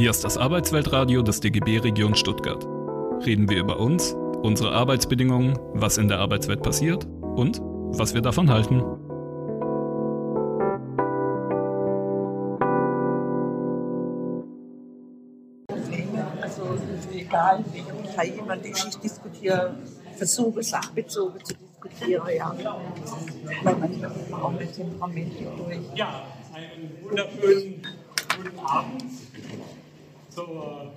Hier ist das Arbeitsweltradio des DGB Region Stuttgart. Reden wir über uns, unsere Arbeitsbedingungen, was in der Arbeitswelt passiert und was wir davon halten. Also egal, wie ich kann jemand die Geschichte diskutieren, versuche sachbezogen zu diskutieren, ja. Weil man auch mit Temperament durch. Ja, einen wunderschönen guten Abend zur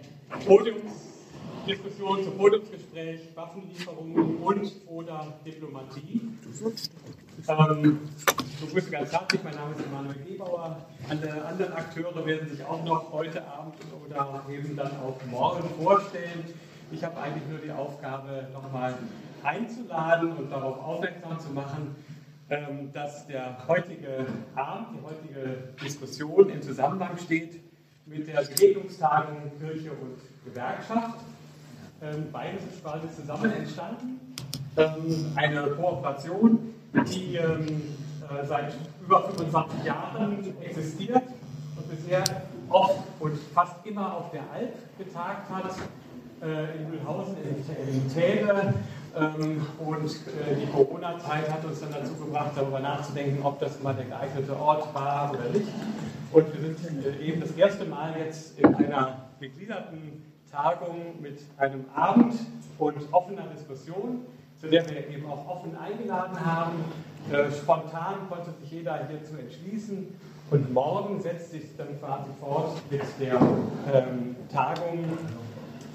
Podiumsdiskussion, zum Podiumsgespräch Waffenlieferungen und oder Diplomatie. Ähm, ich begrüße ganz herzlich, mein Name ist Emanuel Gebauer. Alle anderen Akteure werden sich auch noch heute Abend oder eben dann auch morgen vorstellen. Ich habe eigentlich nur die Aufgabe, nochmal einzuladen und darauf aufmerksam zu machen, ähm, dass der heutige Abend, die heutige Diskussion im Zusammenhang steht mit der Begegnungstagung Kirche und Gewerkschaft. Ähm, beides ist quasi zusammen entstanden. Ähm, eine Kooperation, die äh, seit über 25 Jahren existiert und bisher oft und fast immer auf der Alp getagt hat, äh, in Mühlhausen, in Täle. Ähm, und äh, die Corona-Zeit hat uns dann dazu gebracht, darüber nachzudenken, ob das mal der geeignete Ort war oder nicht. Und wir sind eben das erste Mal jetzt in einer gegliederten Tagung mit einem Abend und offener Diskussion, zu der wir eben auch offen eingeladen haben. Äh, spontan konnte sich jeder hierzu entschließen. Und morgen setzt sich dann quasi fort mit der ähm, Tagung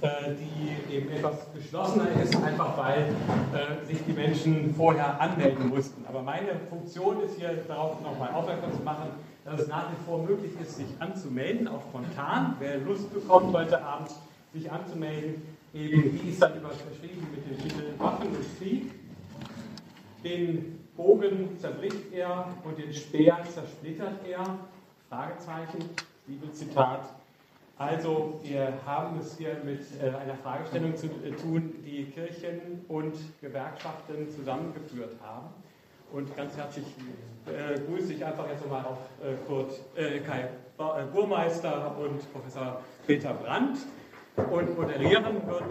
äh, die eben etwas geschlossener ist, einfach weil äh, sich die Menschen vorher anmelden mussten. Aber meine Funktion ist hier darauf nochmal aufmerksam zu machen, dass es nach wie vor möglich ist, sich anzumelden, auch spontan. Wer Lust bekommt, heute Abend sich anzumelden, eben wie ist dann überschrieben mit dem Titel Waffen und Krieg. Den Bogen zerbricht er und den Speer zersplittert er. Fragezeichen, Bibelzitat. Also wir haben es hier mit äh, einer Fragestellung zu äh, tun, die Kirchen und Gewerkschaften zusammengeführt haben. Und ganz herzlich äh, grüße ich einfach jetzt nochmal auf äh, Kurt, äh, Kai äh, Burmeister und Professor Peter Brandt. Und moderieren wird,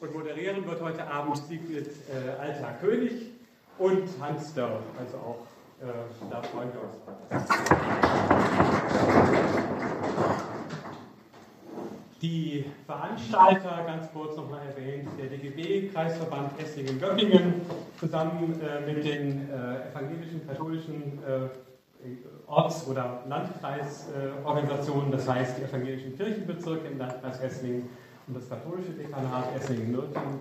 und moderieren wird heute Abend Siegfried Alter König und Hans Dörr, also auch äh, da freuen wir uns. Die Veranstalter, ganz kurz nochmal erwähnt, der DGB, Kreisverband Esslingen-Göppingen, zusammen äh, mit den äh, evangelischen, katholischen äh, Orts- oder Landkreisorganisationen, das heißt die evangelischen Kirchenbezirke im Landkreis Esslingen und das katholische Dekanat Esslingen-Nürtingen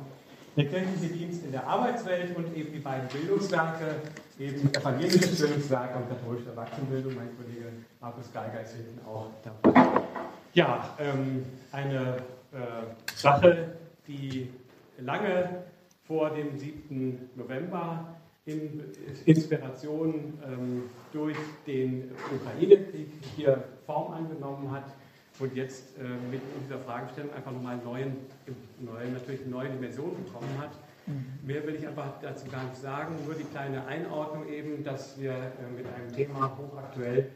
der kirchliche Dienst in der Arbeitswelt und eben die beiden Bildungswerke, eben evangelisches Bildungswerk und katholische Erwachsenenbildung. Mein Kollege Markus Geiger ist hinten auch dabei. Ja, ähm, eine äh, Sache, die lange vor dem 7. November in Inspiration ähm, durch den Ukraine-Krieg hier Form angenommen hat und jetzt äh, mit dieser Fragestellung einfach nochmal neuen, neuen, natürlich eine neue Dimension bekommen hat. Mhm. Mehr will ich einfach dazu gar nicht sagen, nur die kleine Einordnung eben, dass wir äh, mit einem Thema hochaktuell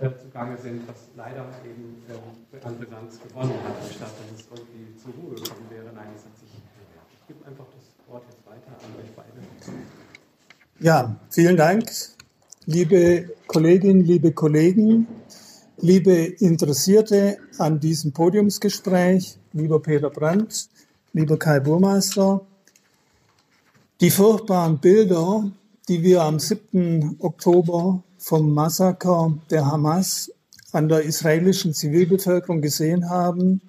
äh, zugange sind, was leider eben äh, an Brisanz gewonnen hat, anstatt dass es irgendwie zur Ruhe gekommen wäre. Nein, es hat sich. Ich gebe einfach das Wort jetzt weiter an euch beide. Ja, vielen Dank, liebe Kolleginnen, liebe Kollegen. Liebe Interessierte an diesem Podiumsgespräch, lieber Peter Brandt, lieber Kai Burmeister, die furchtbaren Bilder, die wir am 7. Oktober vom Massaker der Hamas an der israelischen Zivilbevölkerung gesehen haben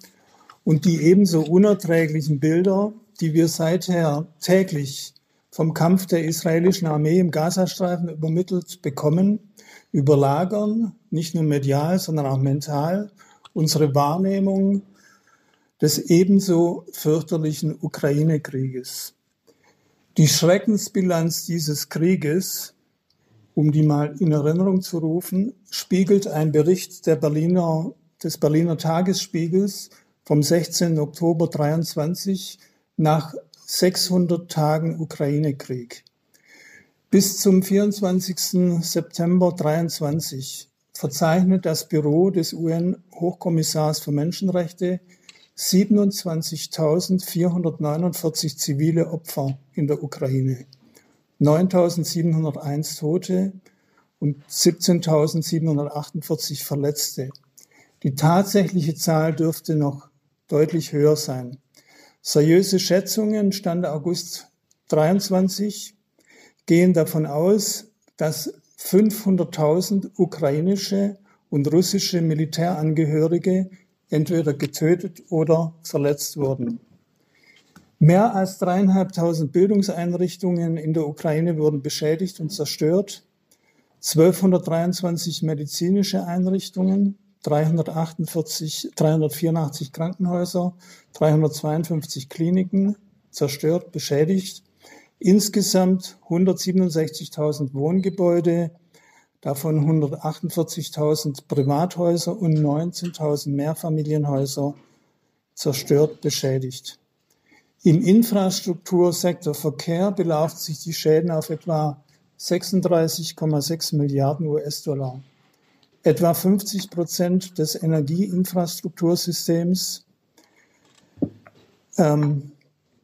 und die ebenso unerträglichen Bilder, die wir seither täglich vom Kampf der israelischen Armee im Gazastreifen übermittelt bekommen, überlagern, nicht nur medial, sondern auch mental, unsere Wahrnehmung des ebenso fürchterlichen Ukraine-Krieges. Die Schreckensbilanz dieses Krieges, um die mal in Erinnerung zu rufen, spiegelt ein Bericht der Berliner, des Berliner Tagesspiegels vom 16. Oktober 23 nach 600 Tagen Ukraine-Krieg. Bis zum 24. September 23 verzeichnet das Büro des UN-Hochkommissars für Menschenrechte 27.449 zivile Opfer in der Ukraine, 9.701 Tote und 17.748 Verletzte. Die tatsächliche Zahl dürfte noch deutlich höher sein. Seriöse Schätzungen Stand August 23 gehen davon aus, dass 500.000 ukrainische und russische Militärangehörige entweder getötet oder verletzt wurden. Mehr als dreieinhalbtausend Bildungseinrichtungen in der Ukraine wurden beschädigt und zerstört. 1223 medizinische Einrichtungen, 348, 384 Krankenhäuser, 352 Kliniken zerstört, beschädigt. Insgesamt 167.000 Wohngebäude, davon 148.000 Privathäuser und 19.000 Mehrfamilienhäuser zerstört, beschädigt. Im Infrastruktursektor Verkehr belaufen sich die Schäden auf etwa 36,6 Milliarden US-Dollar. Etwa 50 Prozent des Energieinfrastruktursystems ähm,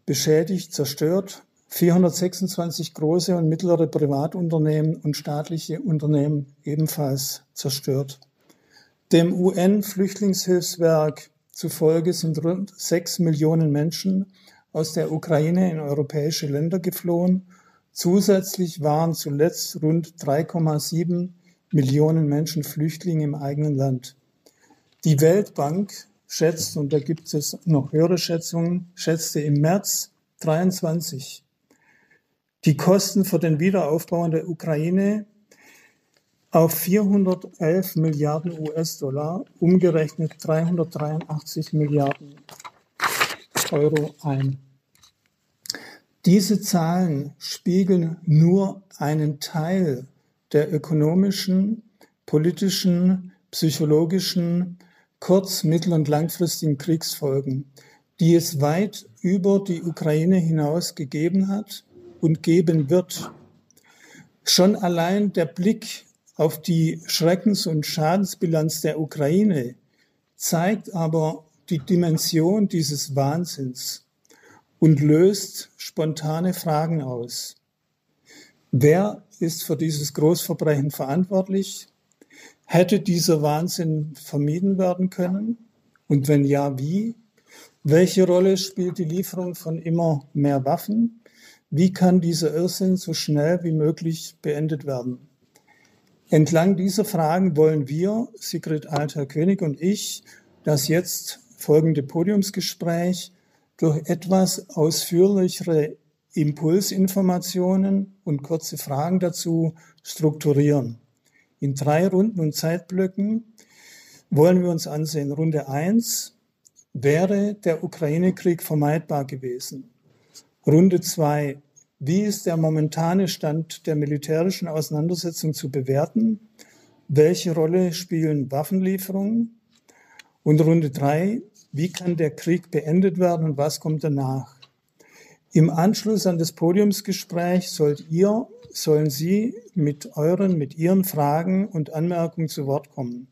beschädigt, zerstört. 426 große und mittlere Privatunternehmen und staatliche Unternehmen ebenfalls zerstört. Dem UN-Flüchtlingshilfswerk zufolge sind rund sechs Millionen Menschen aus der Ukraine in europäische Länder geflohen. Zusätzlich waren zuletzt rund 3,7 Millionen Menschen Flüchtlinge im eigenen Land. Die Weltbank schätzt, und da gibt es noch höhere Schätzungen, schätzte im März 23 die Kosten für den Wiederaufbau in der Ukraine auf 411 Milliarden US-Dollar, umgerechnet 383 Milliarden Euro ein. Diese Zahlen spiegeln nur einen Teil der ökonomischen, politischen, psychologischen, kurz-, mittel- und langfristigen Kriegsfolgen, die es weit über die Ukraine hinaus gegeben hat und geben wird. Schon allein der Blick auf die Schreckens- und Schadensbilanz der Ukraine zeigt aber die Dimension dieses Wahnsinns und löst spontane Fragen aus. Wer ist für dieses Großverbrechen verantwortlich? Hätte dieser Wahnsinn vermieden werden können? Und wenn ja, wie? Welche Rolle spielt die Lieferung von immer mehr Waffen? Wie kann dieser Irrsinn so schnell wie möglich beendet werden? Entlang dieser Fragen wollen wir, Sigrid Alter-König und ich, das jetzt folgende Podiumsgespräch durch etwas ausführlichere Impulsinformationen und kurze Fragen dazu strukturieren. In drei Runden und Zeitblöcken wollen wir uns ansehen. Runde eins wäre der Ukraine-Krieg vermeidbar gewesen. Runde zwei wie ist der momentane Stand der militärischen Auseinandersetzung zu bewerten? Welche Rolle spielen Waffenlieferungen? Und Runde drei, wie kann der Krieg beendet werden und was kommt danach? Im Anschluss an das Podiumsgespräch sollt ihr, sollen Sie mit euren, mit Ihren Fragen und Anmerkungen zu Wort kommen.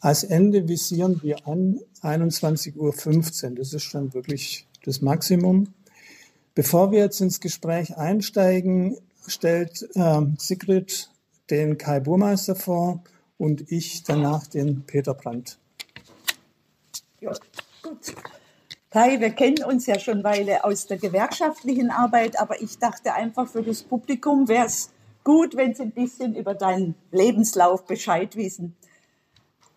Als Ende visieren wir an 21.15 Uhr. Das ist schon wirklich das Maximum. Bevor wir jetzt ins Gespräch einsteigen, stellt äh, Sigrid den Kai Burmeister vor und ich danach den Peter Brandt. Ja, gut. Kai, wir kennen uns ja schon Weile aus der gewerkschaftlichen Arbeit, aber ich dachte einfach für das Publikum wäre es gut, wenn Sie ein bisschen über deinen Lebenslauf Bescheid wissen.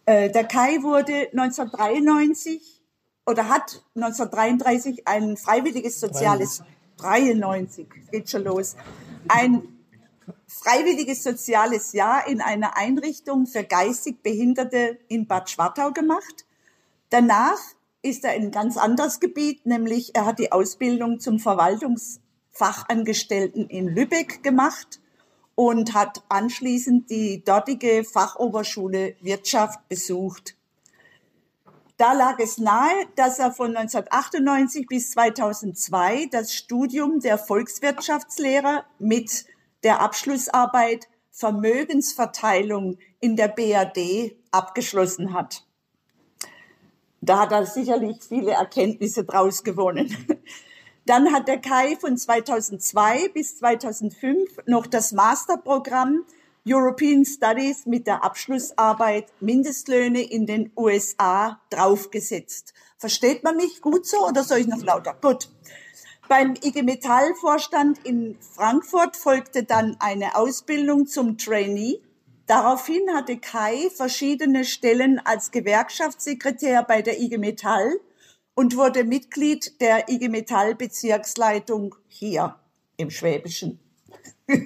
Äh, der Kai wurde 1993 oder hat 1933 ein freiwilliges soziales 93 geht schon los ein freiwilliges soziales Jahr in einer Einrichtung für geistig Behinderte in Bad Schwartau gemacht. Danach ist er in ein ganz anderes Gebiet, nämlich er hat die Ausbildung zum Verwaltungsfachangestellten in Lübeck gemacht und hat anschließend die dortige Fachoberschule Wirtschaft besucht. Da lag es nahe, dass er von 1998 bis 2002 das Studium der Volkswirtschaftslehre mit der Abschlussarbeit Vermögensverteilung in der BRD abgeschlossen hat. Da hat er sicherlich viele Erkenntnisse draus gewonnen. Dann hat der Kai von 2002 bis 2005 noch das Masterprogramm European Studies mit der Abschlussarbeit Mindestlöhne in den USA draufgesetzt. Versteht man mich gut so oder soll ich noch lauter? Gut. Beim IG Metall Vorstand in Frankfurt folgte dann eine Ausbildung zum Trainee. Daraufhin hatte Kai verschiedene Stellen als Gewerkschaftssekretär bei der IG Metall und wurde Mitglied der IG Metall Bezirksleitung hier im Schwäbischen.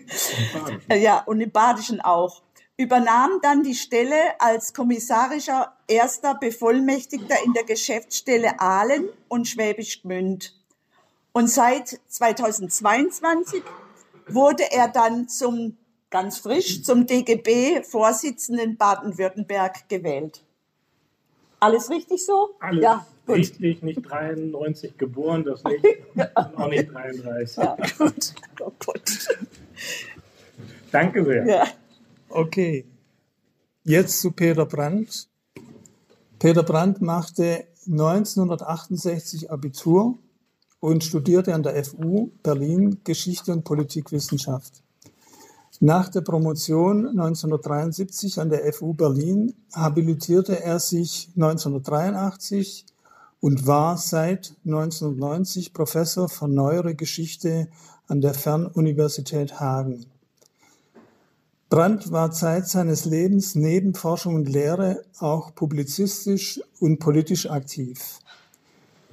ja, und im Badischen auch. Übernahm dann die Stelle als kommissarischer erster Bevollmächtigter in der Geschäftsstelle Aalen und Schwäbisch Gmünd. Und seit 2022 wurde er dann zum, ganz frisch, zum DGB-Vorsitzenden Baden-Württemberg gewählt. Alles richtig so? Alles ja, richtig, nicht 93 geboren, das nicht, auch nicht 33. Ja, gut. Oh Gott. Danke sehr. Ja. Okay, jetzt zu Peter Brandt. Peter Brandt machte 1968 Abitur und studierte an der FU Berlin Geschichte und Politikwissenschaft. Nach der Promotion 1973 an der FU Berlin habilitierte er sich 1983 und war seit 1990 Professor für Neuere Geschichte an der Fernuniversität Hagen. Brandt war Zeit seines Lebens neben Forschung und Lehre auch publizistisch und politisch aktiv.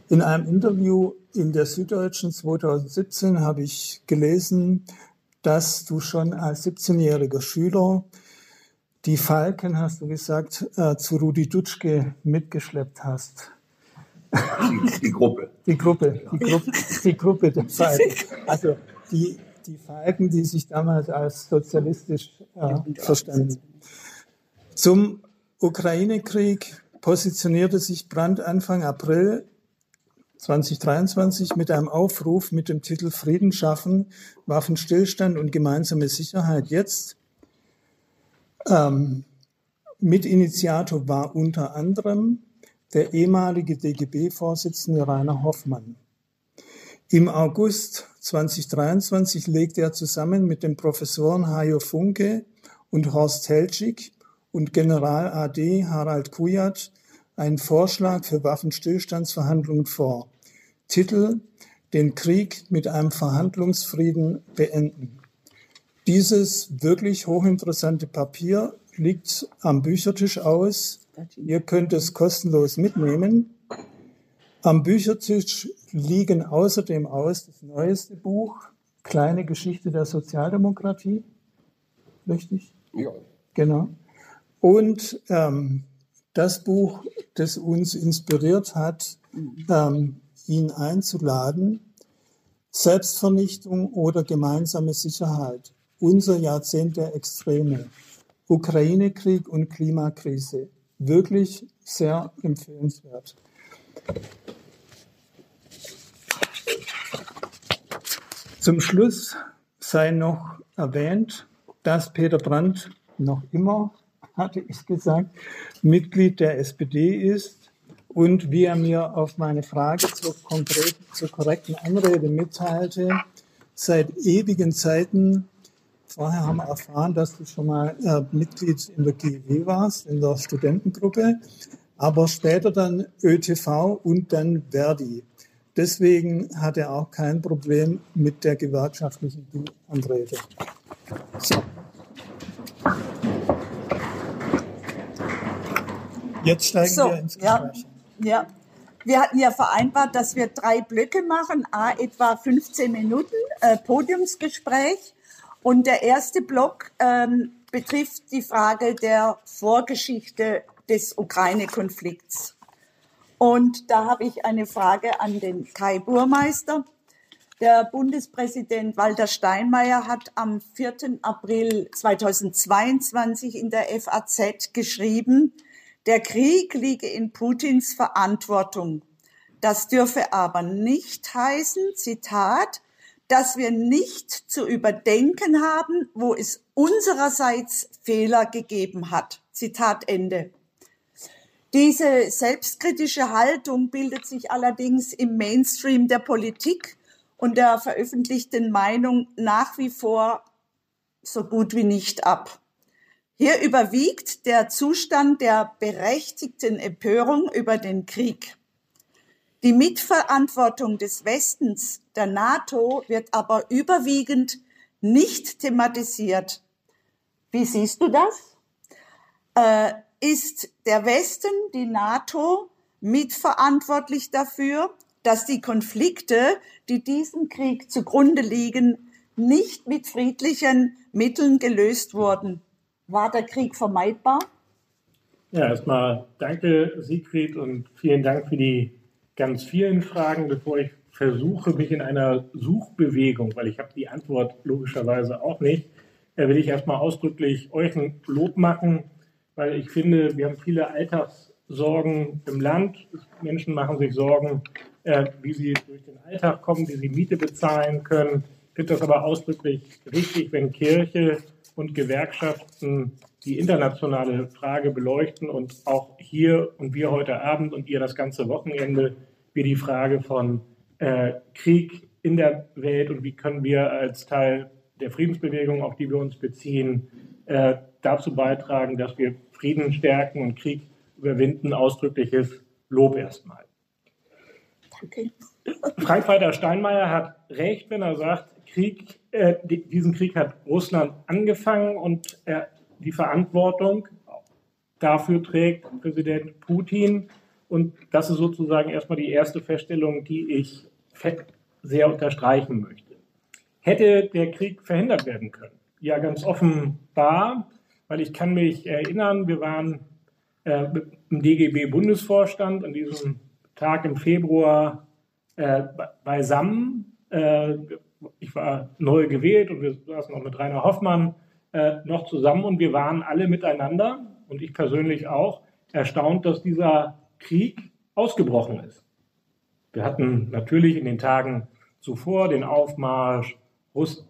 In einem Interview in der Süddeutschen 2017 habe ich gelesen, dass du schon als 17-jähriger Schüler die Falken, hast du gesagt, äh, zu Rudi Dutschke mitgeschleppt hast. Die, die Gruppe. Die Gruppe, die Gruppe, die Gruppe der Falken. Also die, die Falken, die sich damals als sozialistisch äh, verstanden. Zum Ukraine-Krieg positionierte sich Brandt Anfang April 2023 mit einem Aufruf mit dem Titel Frieden schaffen, Waffenstillstand und gemeinsame Sicherheit jetzt. Ähm, Mitinitiator war unter anderem der ehemalige DGB-Vorsitzende Rainer Hoffmann. Im August 2023 legte er zusammen mit den Professoren Hajo Funke und Horst Helschig und General AD Harald Kujat einen Vorschlag für Waffenstillstandsverhandlungen vor. Titel Den Krieg mit einem Verhandlungsfrieden beenden. Dieses wirklich hochinteressante Papier liegt am Büchertisch aus. Ihr könnt es kostenlos mitnehmen. Am Büchertisch liegen außerdem aus das neueste Buch, Kleine Geschichte der Sozialdemokratie. Richtig? Ja. Genau. Und ähm, das Buch, das uns inspiriert hat, ähm, ihn einzuladen, Selbstvernichtung oder gemeinsame Sicherheit, unser Jahrzehnt der Extreme, Ukraine-Krieg und Klimakrise. Wirklich sehr empfehlenswert. Zum Schluss sei noch erwähnt, dass Peter Brandt noch immer hatte ich gesagt, Mitglied der SPD ist und wie er mir auf meine Frage zur, konkret, zur korrekten Anrede mitteilte, seit ewigen Zeiten, vorher haben wir erfahren, dass du schon mal äh, Mitglied in der GEW warst, in der Studentengruppe, aber später dann ÖTV und dann Verdi. Deswegen hat er auch kein Problem mit der gewerkschaftlichen Anrede. So. Jetzt steigen so, wir ins Gespräch. Ja, ja. Wir hatten ja vereinbart, dass wir drei Blöcke machen, a etwa 15 Minuten äh, Podiumsgespräch. Und der erste Block ähm, betrifft die Frage der Vorgeschichte des Ukraine-Konflikts. Und da habe ich eine Frage an den Kai Burmeister. Der Bundespräsident Walter Steinmeier hat am 4. April 2022 in der FAZ geschrieben, der Krieg liege in Putins Verantwortung. Das dürfe aber nicht heißen, Zitat, dass wir nicht zu überdenken haben, wo es unsererseits Fehler gegeben hat. Zitat Ende. Diese selbstkritische Haltung bildet sich allerdings im Mainstream der Politik und der veröffentlichten Meinung nach wie vor so gut wie nicht ab. Hier überwiegt der Zustand der berechtigten Empörung über den Krieg. Die Mitverantwortung des Westens, der NATO, wird aber überwiegend nicht thematisiert. Wie siehst du das? Äh, ist der Westen, die NATO, mitverantwortlich dafür, dass die Konflikte, die diesem Krieg zugrunde liegen, nicht mit friedlichen Mitteln gelöst wurden. War der Krieg vermeidbar? Ja, erstmal danke, Siegfried, und vielen Dank für die ganz vielen Fragen, bevor ich versuche, mich in einer Suchbewegung, weil ich habe die Antwort logischerweise auch nicht, äh, will ich erstmal ausdrücklich euch ein Lob machen, weil ich finde, wir haben viele Alltagssorgen im Land. Menschen machen sich Sorgen äh, wie sie durch den Alltag kommen, wie sie Miete bezahlen können. Ich finde das aber ausdrücklich richtig, wenn Kirche und Gewerkschaften die internationale Frage beleuchten und auch hier und wir heute Abend und ihr das ganze Wochenende wir die Frage von äh, Krieg in der Welt und wie können wir als Teil der Friedensbewegung, auf die wir uns beziehen, äh, dazu beitragen, dass wir Frieden stärken und Krieg überwinden. Ausdrückliches Lob erstmal. Danke. Frank-Walter Steinmeier hat recht, wenn er sagt, Krieg, äh, diesen Krieg hat Russland angefangen und er die Verantwortung dafür trägt Präsident Putin. Und das ist sozusagen erstmal die erste Feststellung, die ich sehr unterstreichen möchte. Hätte der Krieg verhindert werden können? Ja, ganz offenbar, weil ich kann mich erinnern, wir waren äh, im DGB-Bundesvorstand an diesem Tag im Februar äh, beisammen. Äh, ich war neu gewählt und wir saßen noch mit Rainer Hoffmann äh, noch zusammen und wir waren alle miteinander und ich persönlich auch erstaunt, dass dieser Krieg ausgebrochen ist. Wir hatten natürlich in den Tagen zuvor den Aufmarsch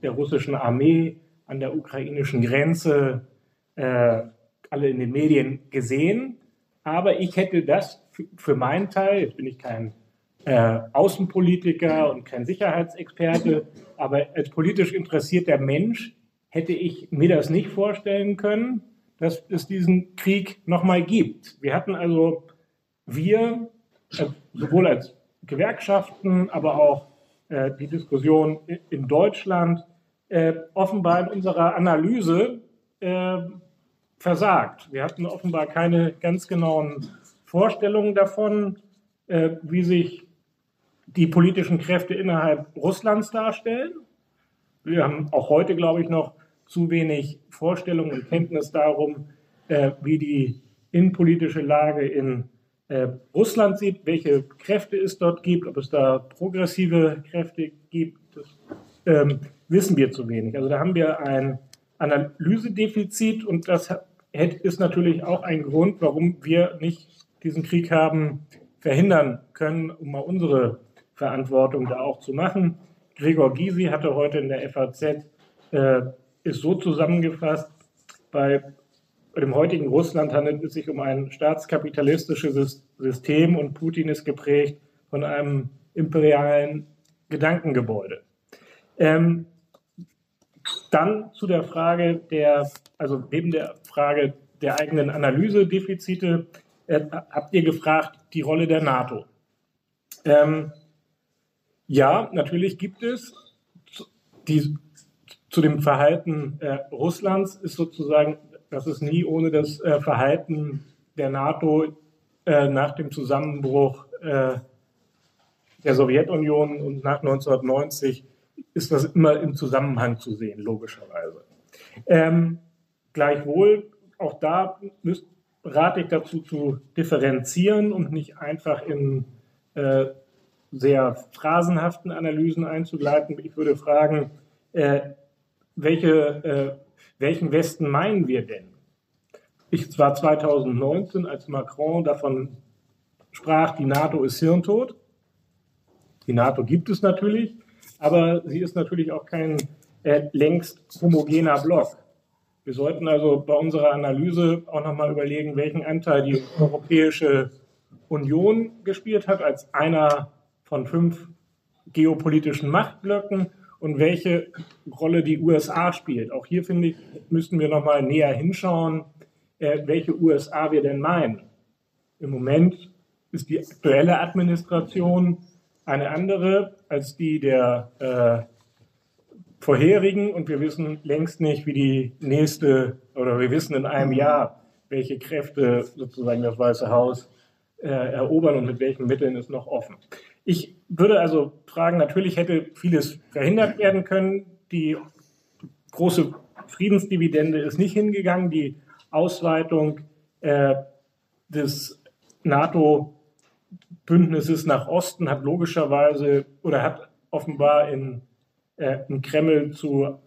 der russischen Armee an der ukrainischen Grenze äh, alle in den Medien gesehen. Aber ich hätte das für meinen Teil, jetzt bin ich kein äh, Außenpolitiker und kein Sicherheitsexperte, aber als politisch interessierter Mensch hätte ich mir das nicht vorstellen können, dass es diesen Krieg nochmal gibt. Wir hatten also, wir, äh, sowohl als Gewerkschaften, aber auch äh, die Diskussion in Deutschland, äh, offenbar in unserer Analyse äh, versagt. Wir hatten offenbar keine ganz genauen Vorstellungen davon, äh, wie sich die politischen Kräfte innerhalb Russlands darstellen. Wir haben auch heute, glaube ich, noch zu wenig Vorstellungen und Kenntnis darum, äh, wie die innenpolitische Lage in äh, Russland sieht, welche Kräfte es dort gibt, ob es da progressive Kräfte gibt, das ähm, wissen wir zu wenig. Also da haben wir ein Analysedefizit und das ist natürlich auch ein Grund, warum wir nicht diesen Krieg haben verhindern können, um mal unsere Verantwortung da auch zu machen. Gregor Gysi hatte heute in der FAZ, äh, ist so zusammengefasst, bei dem heutigen Russland handelt es sich um ein staatskapitalistisches System und Putin ist geprägt von einem imperialen Gedankengebäude. Ähm, dann zu der Frage der, also neben der Frage der eigenen Analysedefizite, äh, habt ihr gefragt, die Rolle der NATO. Ähm, ja, natürlich gibt es die, zu dem Verhalten äh, Russlands ist sozusagen, das ist nie ohne das äh, Verhalten der NATO äh, nach dem Zusammenbruch äh, der Sowjetunion und nach 1990 ist das immer im Zusammenhang zu sehen, logischerweise. Ähm, gleichwohl, auch da müsst, rate ich dazu zu differenzieren und nicht einfach in äh, sehr phrasenhaften Analysen einzugleiten. Ich würde fragen, äh, welche, äh, welchen Westen meinen wir denn? Ich war 2019, als Macron davon sprach, die NATO ist hirntot. Die NATO gibt es natürlich, aber sie ist natürlich auch kein äh, längst homogener Block. Wir sollten also bei unserer Analyse auch nochmal überlegen, welchen Anteil die Europäische Union gespielt hat als einer von fünf geopolitischen Machtblöcken und welche Rolle die USA spielt. Auch hier finde ich, müssten wir nochmal näher hinschauen, äh, welche USA wir denn meinen. Im Moment ist die aktuelle Administration eine andere als die der äh, vorherigen und wir wissen längst nicht, wie die nächste, oder wir wissen in einem Jahr, welche Kräfte sozusagen das Weiße Haus äh, erobern und mit welchen Mitteln ist noch offen. Ich würde also fragen, natürlich hätte vieles verhindert werden können. Die große Friedensdividende ist nicht hingegangen. Die Ausweitung äh, des NATO-Bündnisses nach Osten hat logischerweise oder hat offenbar in äh, im Kreml zu,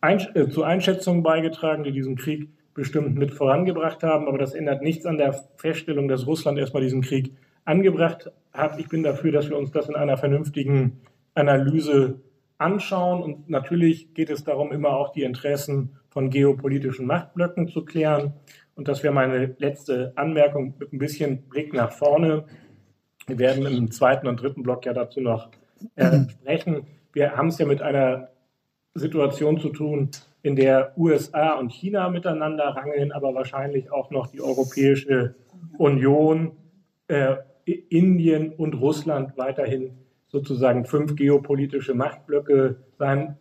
Einsch äh, zu Einschätzungen beigetragen, die diesen Krieg bestimmt mit vorangebracht haben. Aber das ändert nichts an der Feststellung, dass Russland erstmal diesen Krieg angebracht hat. Ich bin dafür, dass wir uns das in einer vernünftigen Analyse anschauen. Und natürlich geht es darum, immer auch die Interessen von geopolitischen Machtblöcken zu klären. Und das wäre meine letzte Anmerkung mit ein bisschen Blick nach vorne. Wir werden im zweiten und dritten Block ja dazu noch äh, sprechen wir haben es ja mit einer Situation zu tun, in der USA und China miteinander rangeln, aber wahrscheinlich auch noch die Europäische Union, äh, Indien und Russland weiterhin sozusagen fünf geopolitische Machtblöcke sein,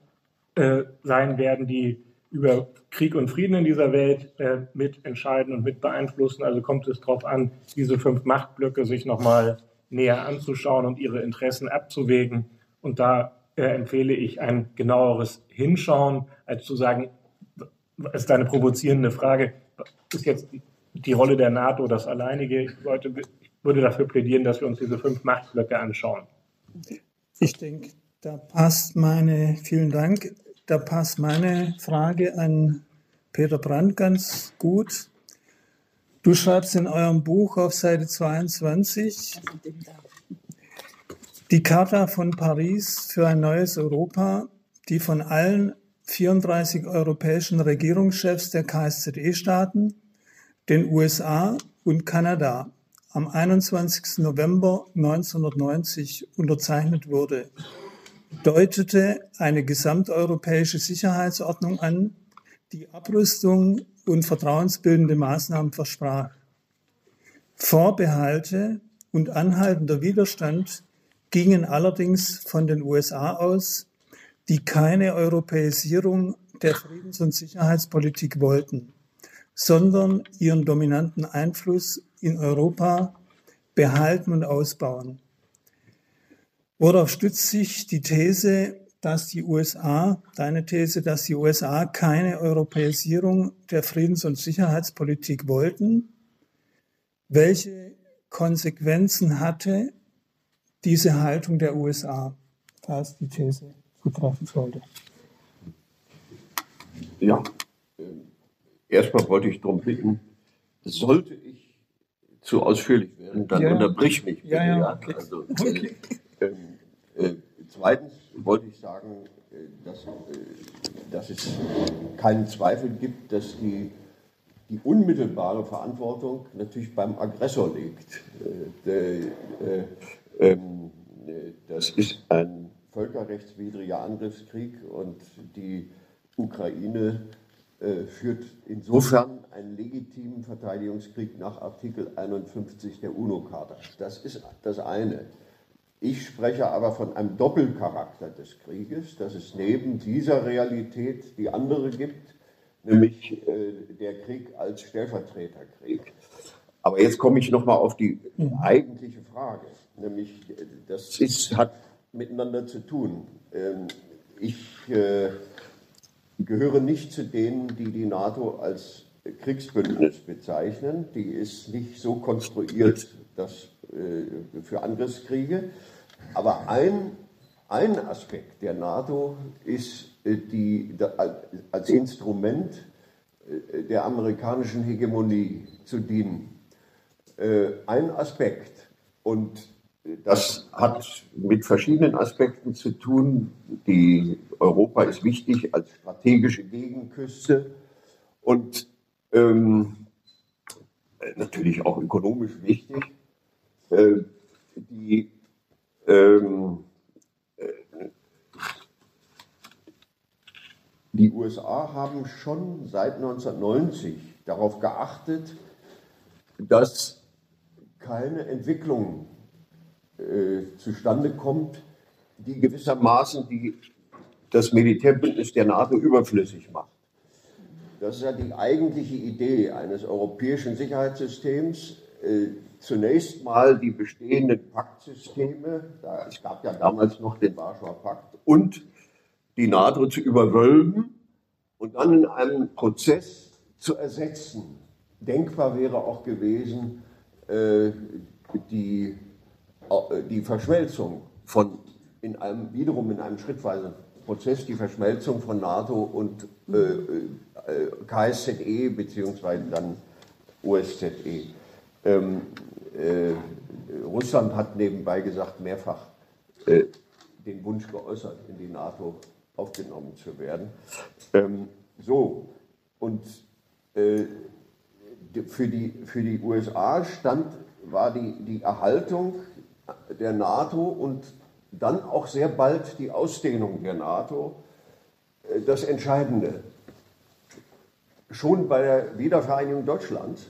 äh, sein werden, die über Krieg und Frieden in dieser Welt äh, mitentscheiden und mit beeinflussen. Also kommt es darauf an, diese fünf Machtblöcke sich nochmal näher anzuschauen und ihre Interessen abzuwägen. Und da äh, empfehle ich ein genaueres Hinschauen, als zu sagen, ist eine provozierende Frage, ist jetzt die Rolle der NATO das alleinige? Ich, wollte, ich würde dafür plädieren, dass wir uns diese fünf Machtblöcke anschauen. Ich denke, da passt meine, vielen Dank, da passt meine Frage an Peter Brandt ganz gut. Du schreibst in eurem Buch auf Seite 22, die Charta von Paris für ein neues Europa, die von allen 34 europäischen Regierungschefs der KSZE-Staaten, den USA und Kanada am 21. November 1990 unterzeichnet wurde, deutete eine gesamteuropäische Sicherheitsordnung an, die Abrüstung und vertrauensbildende Maßnahmen versprach. Vorbehalte und anhaltender Widerstand gingen allerdings von den USA aus, die keine Europäisierung der Friedens- und Sicherheitspolitik wollten, sondern ihren dominanten Einfluss in Europa behalten und ausbauen. Worauf stützt sich die These, dass die USA, deine These, dass die USA keine Europäisierung der Friedens- und Sicherheitspolitik wollten? Welche Konsequenzen hatte diese Haltung der USA, falls die These zutreffen sollte. Ja, äh, erstmal wollte ich darum bitten, sollte ich zu ausführlich werden, dann ja. unterbrich mich. Bitte, ja, ja, okay. Also, äh, okay. Äh, äh, zweitens wollte ich sagen, äh, dass, dass es keinen Zweifel gibt, dass die die unmittelbare Verantwortung natürlich beim Aggressor liegt. Ähm, das ist ein völkerrechtswidriger Angriffskrieg und die Ukraine äh, führt insofern einen legitimen Verteidigungskrieg nach Artikel 51 der UNO-Charta. Das ist das eine. Ich spreche aber von einem Doppelcharakter des Krieges, dass es neben dieser Realität die andere gibt, nämlich äh, der Krieg als Stellvertreterkrieg. Aber jetzt komme ich nochmal auf die eigentliche Frage nämlich das ist, hat miteinander zu tun. Ähm, ich äh, gehöre nicht zu denen, die die NATO als Kriegsbündnis bezeichnen. Die ist nicht so konstruiert dass, äh, für Angriffskriege. Aber ein, ein Aspekt der NATO ist äh, die, als Instrument der amerikanischen Hegemonie zu dienen. Ein Aspekt. Und das hat mit verschiedenen Aspekten zu tun. Die Europa ist wichtig als strategische Gegenküste und ähm, natürlich auch ökonomisch wichtig. Äh, die ähm, äh, die USA haben schon seit 1990 darauf geachtet, dass keine Entwicklung äh, zustande kommt, die gewissermaßen die, das Militärbündnis der NATO überflüssig macht. Das ist ja die eigentliche Idee eines europäischen Sicherheitssystems. Äh, zunächst mal die bestehenden Paktsysteme, es gab ja damals noch den Warschauer Pakt, und die NATO zu überwölben und dann in einem Prozess zu ersetzen. Denkbar wäre auch gewesen, äh, die die Verschmelzung von in einem wiederum in einem schrittweisen Prozess die Verschmelzung von NATO und äh, äh, KSZE beziehungsweise dann OSZE. Ähm, äh, Russland hat nebenbei gesagt mehrfach äh, den Wunsch geäußert, in die NATO aufgenommen zu werden. Ähm, so und äh, für die, für die USA stand war die, die Erhaltung der NATO und dann auch sehr bald die Ausdehnung der NATO äh, das Entscheidende. Schon bei der Wiedervereinigung Deutschlands,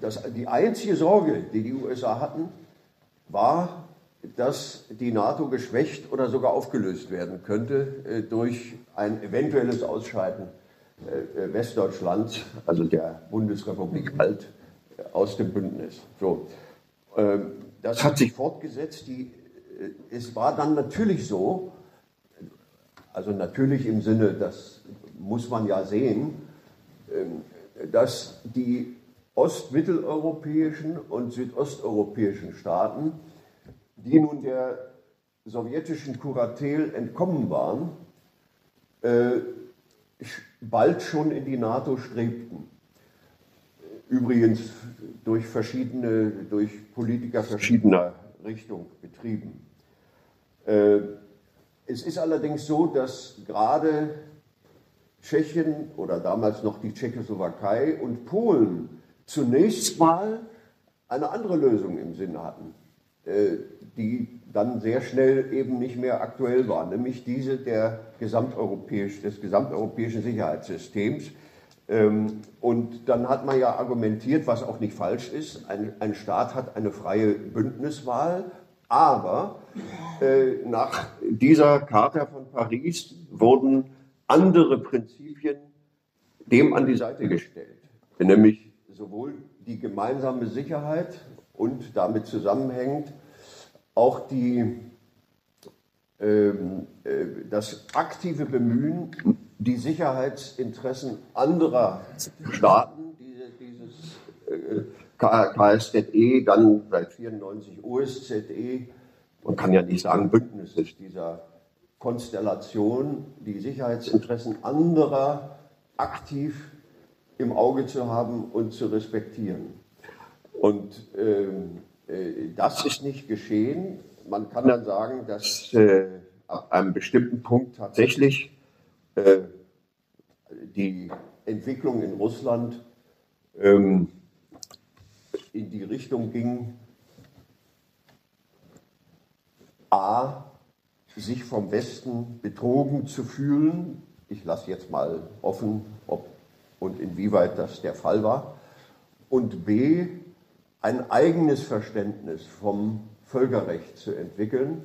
das, die einzige Sorge, die die USA hatten, war, dass die NATO geschwächt oder sogar aufgelöst werden könnte äh, durch ein eventuelles Ausscheiden äh, Westdeutschlands, also der Bundesrepublik alt, aus dem Bündnis. So. Das hat sich fortgesetzt. Die, äh, es war dann natürlich so, also natürlich im Sinne, das muss man ja sehen, ähm, dass die ostmitteleuropäischen und südosteuropäischen Staaten, die nun der sowjetischen Kuratel entkommen waren, äh, bald schon in die NATO strebten. Übrigens durch verschiedene, durch Politiker verschiedener Richtung betrieben. Äh, es ist allerdings so, dass gerade Tschechien oder damals noch die Tschechoslowakei und Polen zunächst mal eine andere Lösung im Sinn hatten, äh, die dann sehr schnell eben nicht mehr aktuell war, nämlich diese der gesamteuropäisch, des gesamteuropäischen Sicherheitssystems, und dann hat man ja argumentiert, was auch nicht falsch ist, ein, ein Staat hat eine freie Bündniswahl, aber äh, nach dieser Charta von Paris wurden andere Prinzipien dem an die Seite gestellt, nämlich sowohl die gemeinsame Sicherheit und damit zusammenhängend auch die, ähm, äh, das aktive Bemühen die Sicherheitsinteressen anderer Staaten, diese, dieses äh, KSZE, dann seit 94 OSZE, man kann ja nicht sagen Bündnisses dieser Konstellation, die Sicherheitsinteressen anderer aktiv im Auge zu haben und zu respektieren. Und ähm, äh, das ist nicht geschehen. Man kann dann sagen, dass äh, ab einem bestimmten Punkt tatsächlich die Entwicklung in Russland ähm, in die Richtung ging, a, sich vom Westen betrogen zu fühlen. Ich lasse jetzt mal offen, ob und inwieweit das der Fall war. Und b, ein eigenes Verständnis vom Völkerrecht zu entwickeln,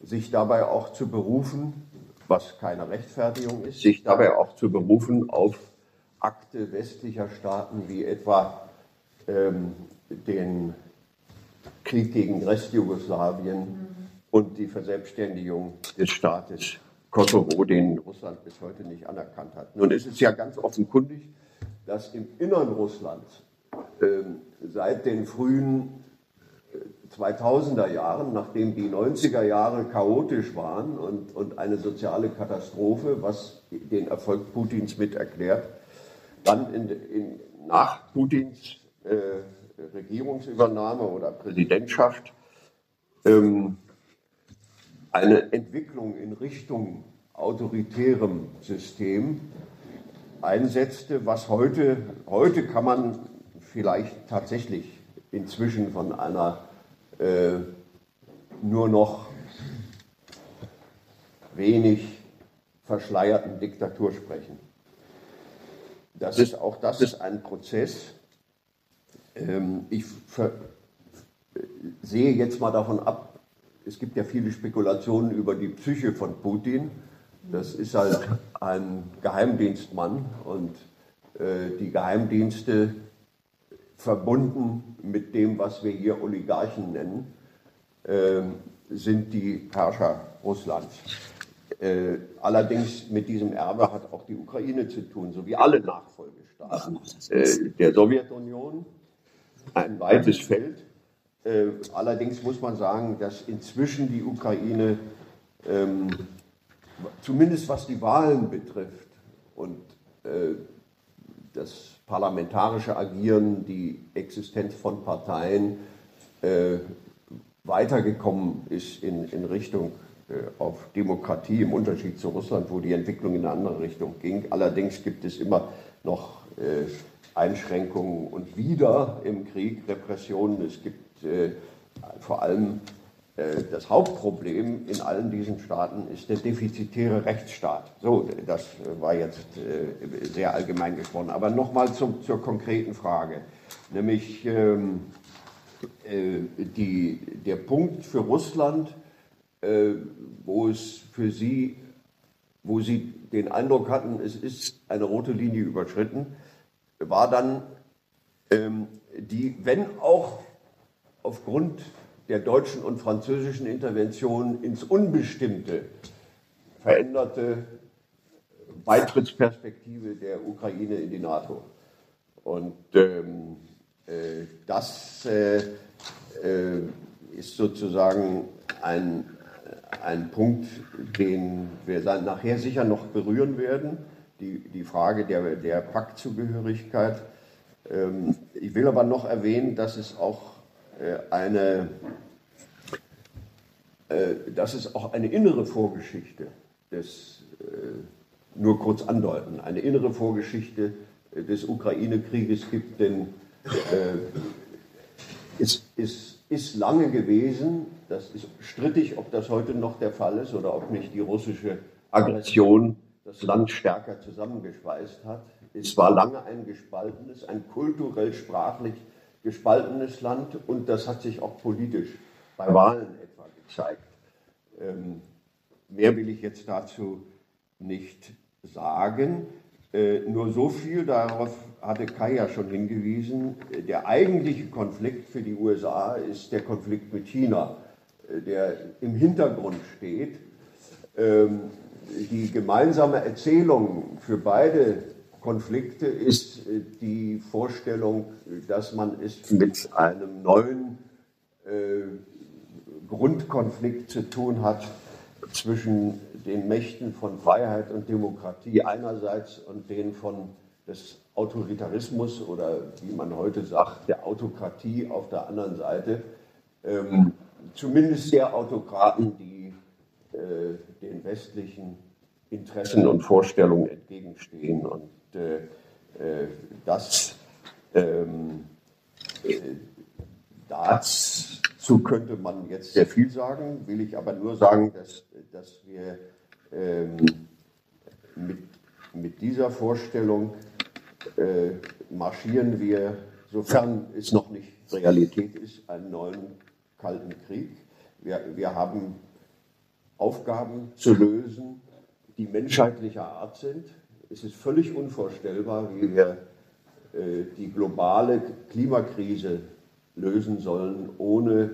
sich dabei auch zu berufen was keine Rechtfertigung ist, sich dabei auch zu berufen auf Akte westlicher Staaten wie etwa ähm, den Krieg gegen Restjugoslawien mhm. und die Verselbstständigung des Staates Kosovo, den Russland bis heute nicht anerkannt hat. Nun ist es ja ganz offenkundig, dass im Innern Russlands ähm, seit den frühen 2000er Jahren, nachdem die 90er Jahre chaotisch waren und, und eine soziale Katastrophe, was den Erfolg Putins mit erklärt, dann in, in, nach Putins äh, Regierungsübernahme oder Präsidentschaft ähm, eine Entwicklung in Richtung autoritärem System einsetzte, was heute, heute kann man vielleicht tatsächlich inzwischen von einer äh, nur noch wenig verschleierten Diktatur sprechen. Das ist auch das ist ein Prozess. Ähm, ich sehe jetzt mal davon ab, es gibt ja viele Spekulationen über die Psyche von Putin. Das ist halt ein Geheimdienstmann und äh, die Geheimdienste verbunden mit dem, was wir hier Oligarchen nennen, äh, sind die Herrscher Russlands. Äh, allerdings mit diesem Erbe hat auch die Ukraine zu tun, so wie alle Nachfolgestaaten äh, der Sowjetunion. Ein weites Feld. Äh, allerdings muss man sagen, dass inzwischen die Ukraine, ähm, zumindest was die Wahlen betrifft und das parlamentarische Agieren, die Existenz von Parteien, äh, weitergekommen ist in, in Richtung äh, auf Demokratie im Unterschied zu Russland, wo die Entwicklung in eine andere Richtung ging. Allerdings gibt es immer noch äh, Einschränkungen und wieder im Krieg Repressionen. Es gibt äh, vor allem das Hauptproblem in allen diesen Staaten ist der defizitäre Rechtsstaat. So, das war jetzt sehr allgemein gesprochen. Aber nochmal zur konkreten Frage, nämlich ähm, die, der Punkt für Russland, äh, wo es für Sie, wo Sie den Eindruck hatten, es ist eine rote Linie überschritten, war dann ähm, die, wenn auch aufgrund der deutschen und französischen Intervention ins Unbestimmte veränderte Beitrittsperspektive der Ukraine in die NATO. Und ähm, äh, das äh, äh, ist sozusagen ein, ein Punkt, den wir dann nachher sicher noch berühren werden, die, die Frage der, der Paktzugehörigkeit. Ähm, ich will aber noch erwähnen, dass es auch eine, äh, dass es auch eine innere Vorgeschichte des, äh, nur kurz andeuten, eine innere Vorgeschichte des Ukraine-Krieges gibt, denn es ist, ist lange gewesen, das ist strittig, ob das heute noch der Fall ist oder ob nicht die russische Aggression das Land stärker zusammengeschweißt hat. Es war lange ein gespaltenes, ein kulturell, sprachlich gespaltenes Land und das hat sich auch politisch bei Wahlen etwa gezeigt. Ähm, mehr will ich jetzt dazu nicht sagen. Äh, nur so viel, darauf hatte Kai ja schon hingewiesen, der eigentliche Konflikt für die USA ist der Konflikt mit China. Äh, der im Hintergrund steht. Ähm, die gemeinsame Erzählung für beide Konflikte ist äh, die Vorstellung, dass man es mit einem neuen äh, Grundkonflikt zu tun hat zwischen den Mächten von Freiheit und Demokratie einerseits und den von des Autoritarismus oder wie man heute sagt, der Autokratie auf der anderen Seite. Ähm, zumindest der Autokraten, die äh, den westlichen Interessen und Vorstellungen entgegenstehen. Und das ähm, äh, dazu könnte man jetzt sehr viel sagen, will ich aber nur sagen, dass, dass wir ähm, mit, mit dieser Vorstellung äh, marschieren wir, sofern es noch nicht Realität ist, einen neuen Kalten Krieg. Wir, wir haben Aufgaben zu lösen, die menschheitlicher Art sind. Es ist völlig unvorstellbar, wie wir äh, die globale Klimakrise lösen sollen, ohne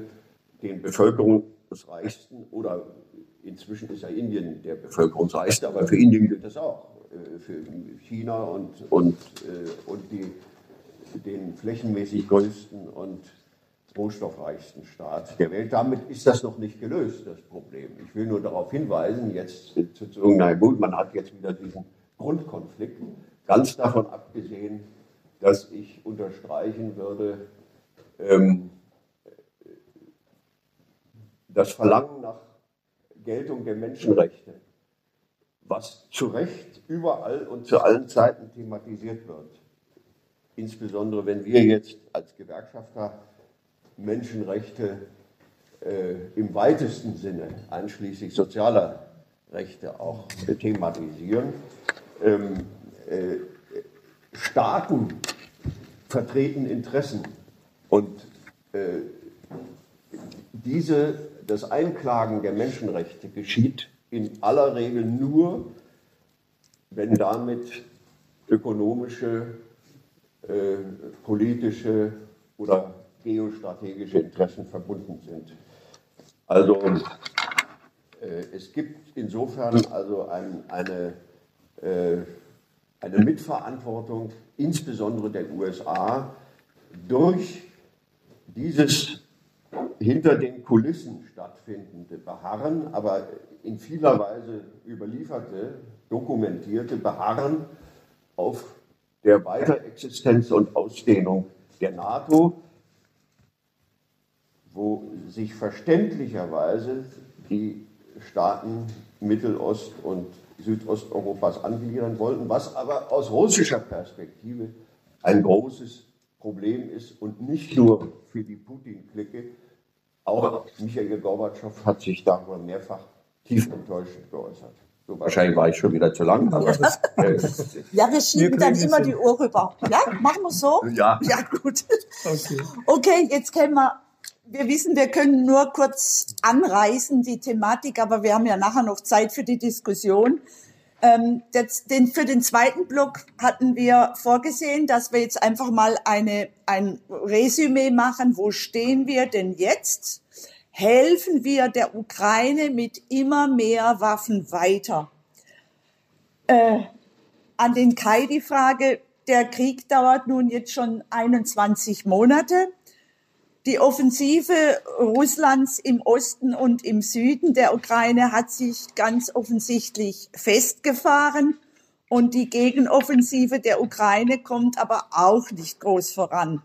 den bevölkerungsreichsten oder inzwischen ist ja Indien der bevölkerungsreichste, aber für Indien gilt das auch, äh, für China und, und, äh, und die, den flächenmäßig größten und rohstoffreichsten Staat der Welt. Damit ist das noch nicht gelöst, das Problem. Ich will nur darauf hinweisen, jetzt zu sagen, na gut, man hat jetzt wieder diesen Grundkonflikt, ganz davon abgesehen, dass ich unterstreichen würde, ähm, das Verlangen nach Geltung der Menschenrechte, was zu Recht überall und zu allen Zeiten thematisiert wird. Insbesondere wenn wir jetzt als Gewerkschafter Menschenrechte äh, im weitesten Sinne, einschließlich sozialer Rechte, auch thematisieren. Ähm, äh, Staaten vertreten Interessen und äh, diese, das Einklagen der Menschenrechte geschieht in aller Regel nur, wenn damit ökonomische, äh, politische oder geostrategische Interessen verbunden sind. Also äh, es gibt insofern also ein, eine, eine Mitverantwortung, insbesondere der USA, durch dieses hinter den Kulissen stattfindende Beharren, aber in vieler Weise überlieferte, dokumentierte Beharren auf der Weiterexistenz und Ausdehnung der NATO, wo sich verständlicherweise die Staaten Mittelost- und Südosteuropas angliedern wollten, was aber aus russischer Perspektive ein großes Problem ist und nicht nur für die Putin-Clique. Auch Michael Gorbatschow hat sich darüber mehrfach tief enttäuscht geäußert. So, wahrscheinlich war ich schon wieder zu lang. Aber, äh, ja, wir schieben wir dann immer die Uhr rüber. Ja, machen wir so? Ja. Ja, gut. Okay, okay jetzt können wir wir wissen, wir können nur kurz anreißen, die Thematik, aber wir haben ja nachher noch Zeit für die Diskussion. Ähm, das, den, für den zweiten Block hatten wir vorgesehen, dass wir jetzt einfach mal eine, ein Resümee machen. Wo stehen wir denn jetzt? Helfen wir der Ukraine mit immer mehr Waffen weiter? Äh, an den Kai die Frage, der Krieg dauert nun jetzt schon 21 Monate. Die Offensive Russlands im Osten und im Süden der Ukraine hat sich ganz offensichtlich festgefahren und die Gegenoffensive der Ukraine kommt aber auch nicht groß voran.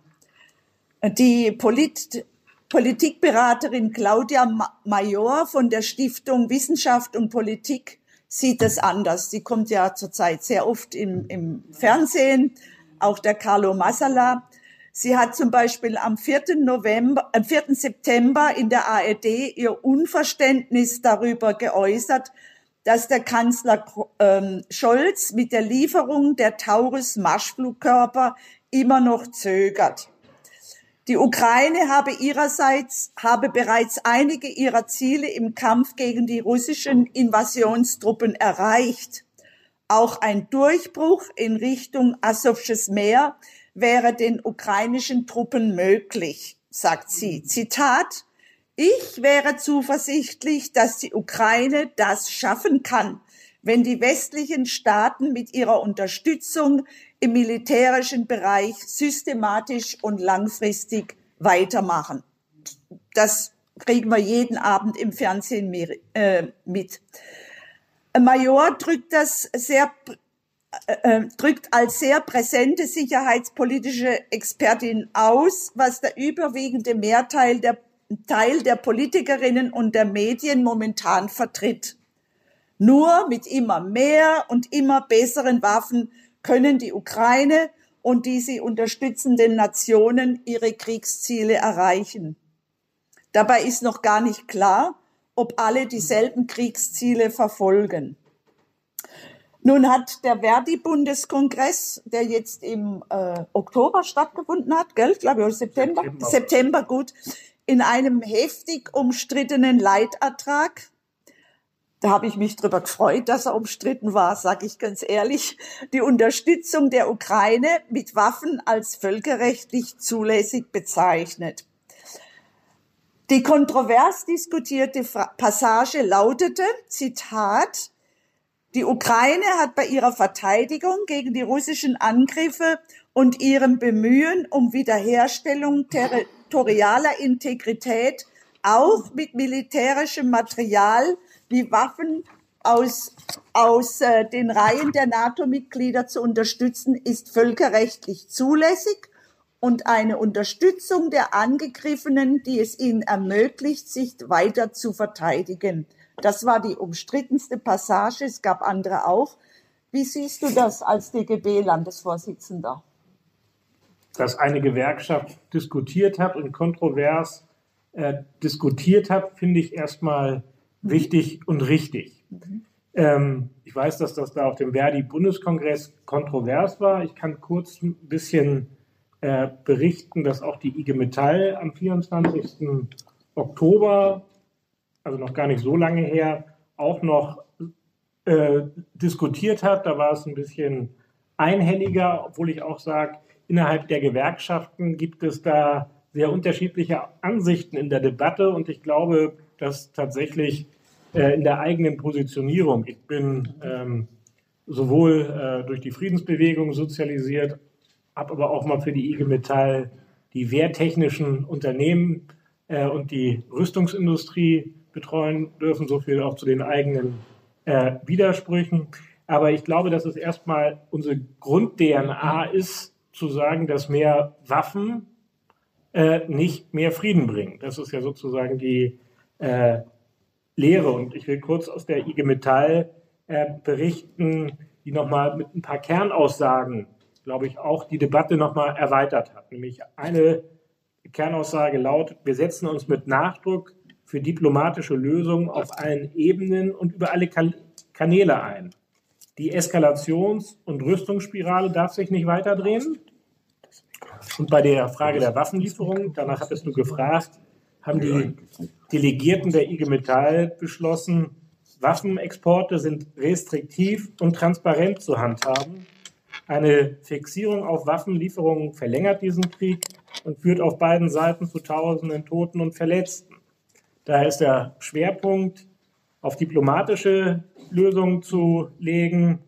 Die Polit Politikberaterin Claudia Major von der Stiftung Wissenschaft und Politik sieht das anders. Sie kommt ja zurzeit sehr oft im, im Fernsehen, auch der Carlo Massala. Sie hat zum Beispiel am 4. November, am 4. September in der ARD ihr Unverständnis darüber geäußert, dass der Kanzler ähm, Scholz mit der Lieferung der Taurus Marschflugkörper immer noch zögert. Die Ukraine habe ihrerseits habe bereits einige ihrer Ziele im Kampf gegen die russischen Invasionstruppen erreicht. Auch ein Durchbruch in Richtung Asowsches Meer wäre den ukrainischen Truppen möglich, sagt sie. Zitat, ich wäre zuversichtlich, dass die Ukraine das schaffen kann, wenn die westlichen Staaten mit ihrer Unterstützung im militärischen Bereich systematisch und langfristig weitermachen. Das kriegen wir jeden Abend im Fernsehen äh, mit. Major drückt das sehr äh, drückt als sehr präsente sicherheitspolitische Expertin aus, was der überwiegende Mehrteil der Teil der Politikerinnen und der Medien momentan vertritt. Nur mit immer mehr und immer besseren Waffen können die Ukraine und die sie unterstützenden Nationen ihre Kriegsziele erreichen. Dabei ist noch gar nicht klar, ob alle dieselben Kriegsziele verfolgen. Nun hat der Verdi-Bundeskongress, der jetzt im äh, Oktober stattgefunden hat, gell, glaube ich, oder September, September, September gut, in einem heftig umstrittenen Leitertrag, da habe ich mich drüber gefreut, dass er umstritten war, sage ich ganz ehrlich, die Unterstützung der Ukraine mit Waffen als völkerrechtlich zulässig bezeichnet. Die kontrovers diskutierte Passage lautete, Zitat, die Ukraine hat bei ihrer Verteidigung gegen die russischen Angriffe und ihrem Bemühen um Wiederherstellung territorialer Integrität auch mit militärischem Material wie Waffen aus, aus äh, den Reihen der NATO-Mitglieder zu unterstützen, ist völkerrechtlich zulässig und eine Unterstützung der Angegriffenen, die es ihnen ermöglicht, sich weiter zu verteidigen. Das war die umstrittenste Passage. Es gab andere auch. Wie siehst du das als DGB-Landesvorsitzender? Dass eine Gewerkschaft diskutiert hat und kontrovers äh, diskutiert hat, finde ich erstmal mhm. wichtig und richtig. Mhm. Ähm, ich weiß, dass das da auf dem Verdi-Bundeskongress kontrovers war. Ich kann kurz ein bisschen äh, berichten, dass auch die IG Metall am 24. Oktober, also noch gar nicht so lange her, auch noch äh, diskutiert hat. Da war es ein bisschen einhelliger, obwohl ich auch sage, innerhalb der Gewerkschaften gibt es da sehr unterschiedliche Ansichten in der Debatte und ich glaube, dass tatsächlich äh, in der eigenen Positionierung, ich bin ähm, sowohl äh, durch die Friedensbewegung sozialisiert, habe aber auch mal für die IG Metall die wehrtechnischen Unternehmen äh, und die Rüstungsindustrie betreuen dürfen, so viel auch zu den eigenen äh, Widersprüchen. Aber ich glaube, dass es erstmal unsere Grund-DNA ist, zu sagen, dass mehr Waffen äh, nicht mehr Frieden bringen. Das ist ja sozusagen die äh, Lehre. Und ich will kurz aus der IG Metall äh, berichten, die nochmal mit ein paar Kernaussagen, glaube ich, auch die Debatte nochmal erweitert hat. Nämlich eine Kernaussage lautet, wir setzen uns mit Nachdruck für diplomatische Lösungen auf allen Ebenen und über alle Kanäle ein. Die Eskalations- und Rüstungsspirale darf sich nicht weiter drehen. Und bei der Frage der Waffenlieferung, danach hattest du gefragt, haben die Delegierten der IG Metall beschlossen, Waffenexporte sind restriktiv und transparent zu handhaben. Eine Fixierung auf Waffenlieferungen verlängert diesen Krieg und führt auf beiden Seiten zu Tausenden Toten und Verletzten. Daher ist der Schwerpunkt auf diplomatische Lösungen zu legen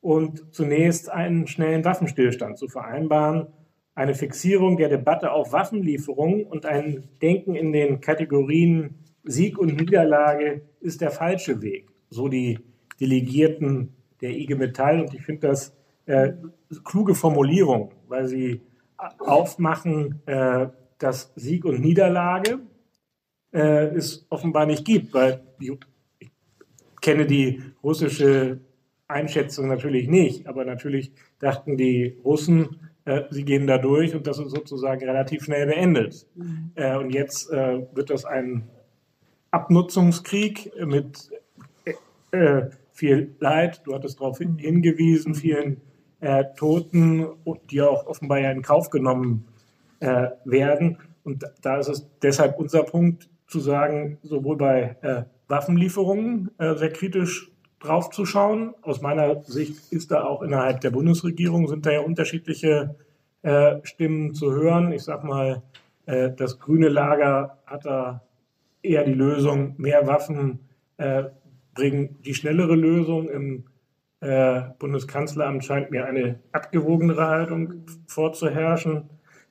und zunächst einen schnellen Waffenstillstand zu vereinbaren eine Fixierung der Debatte auf Waffenlieferungen und ein Denken in den Kategorien Sieg und Niederlage ist der falsche Weg. So die Delegierten der IG Metall. Und ich finde das äh, kluge Formulierung, weil sie aufmachen, äh, dass Sieg und Niederlage äh, es offenbar nicht gibt, weil ich kenne die russische Einschätzung natürlich nicht, aber natürlich dachten die Russen, äh, sie gehen da durch und das ist sozusagen relativ schnell beendet. Mhm. Äh, und jetzt äh, wird das ein Abnutzungskrieg mit äh, viel Leid, du hattest darauf hingewiesen, vielen äh, Toten, die auch offenbar ja in Kauf genommen äh, werden. Und da ist es deshalb unser Punkt zu sagen, sowohl bei Waffenlieferungen sehr kritisch draufzuschauen. Aus meiner Sicht ist da auch innerhalb der Bundesregierung sind da ja unterschiedliche äh, Stimmen zu hören. Ich sag mal, äh, das grüne Lager hat da eher die Lösung, mehr Waffen äh, bringen die schnellere Lösung. Im äh, Bundeskanzleramt scheint mir eine abgewogenere Haltung vorzuherrschen.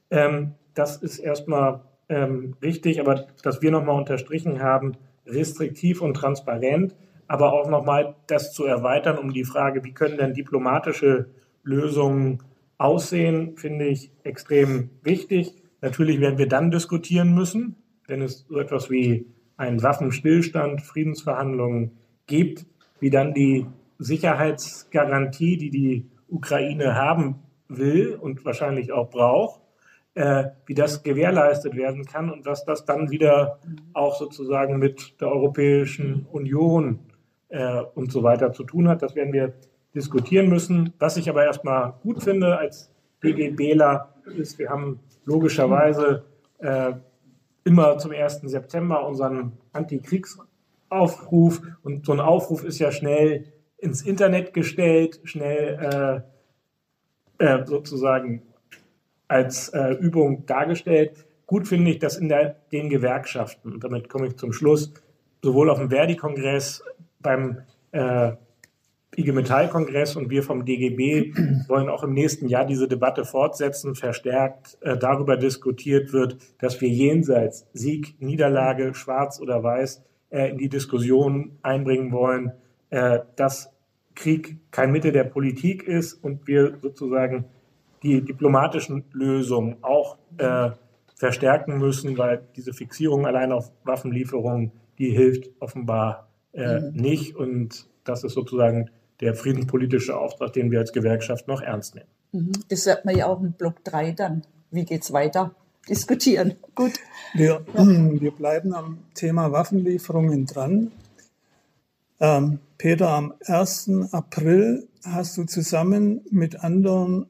Ähm, das ist erstmal ähm, richtig, aber dass wir nochmal unterstrichen haben, restriktiv und transparent aber auch nochmal das zu erweitern um die Frage, wie können denn diplomatische Lösungen aussehen, finde ich extrem wichtig. Natürlich werden wir dann diskutieren müssen, wenn es so etwas wie einen Waffenstillstand, Friedensverhandlungen gibt, wie dann die Sicherheitsgarantie, die die Ukraine haben will und wahrscheinlich auch braucht, äh, wie das gewährleistet werden kann und was das dann wieder auch sozusagen mit der Europäischen Union äh, und so weiter zu tun hat. Das werden wir diskutieren müssen. Was ich aber erstmal gut finde als DGBler ist, wir haben logischerweise äh, immer zum 1. September unseren Antikriegsaufruf und so ein Aufruf ist ja schnell ins Internet gestellt, schnell äh, äh, sozusagen als äh, Übung dargestellt. Gut finde ich, dass in der, den Gewerkschaften, und damit komme ich zum Schluss, sowohl auf dem Verdi-Kongress beim äh, IG Metall-Kongress und wir vom DGB wollen auch im nächsten Jahr diese Debatte fortsetzen, verstärkt äh, darüber diskutiert wird, dass wir jenseits Sieg, Niederlage, Schwarz oder Weiß äh, in die Diskussion einbringen wollen, äh, dass Krieg kein Mittel der Politik ist und wir sozusagen die diplomatischen Lösungen auch äh, verstärken müssen, weil diese Fixierung allein auf Waffenlieferungen, die hilft offenbar äh, mhm. nicht. Und das ist sozusagen der friedenspolitische Auftrag, den wir als Gewerkschaft noch ernst nehmen. Mhm. Das sagt man ja auch in Block 3 dann. Wie geht es weiter? Diskutieren. Gut. Wir, ja. wir bleiben am Thema Waffenlieferungen dran. Ähm, Peter, am 1. April hast du zusammen mit anderen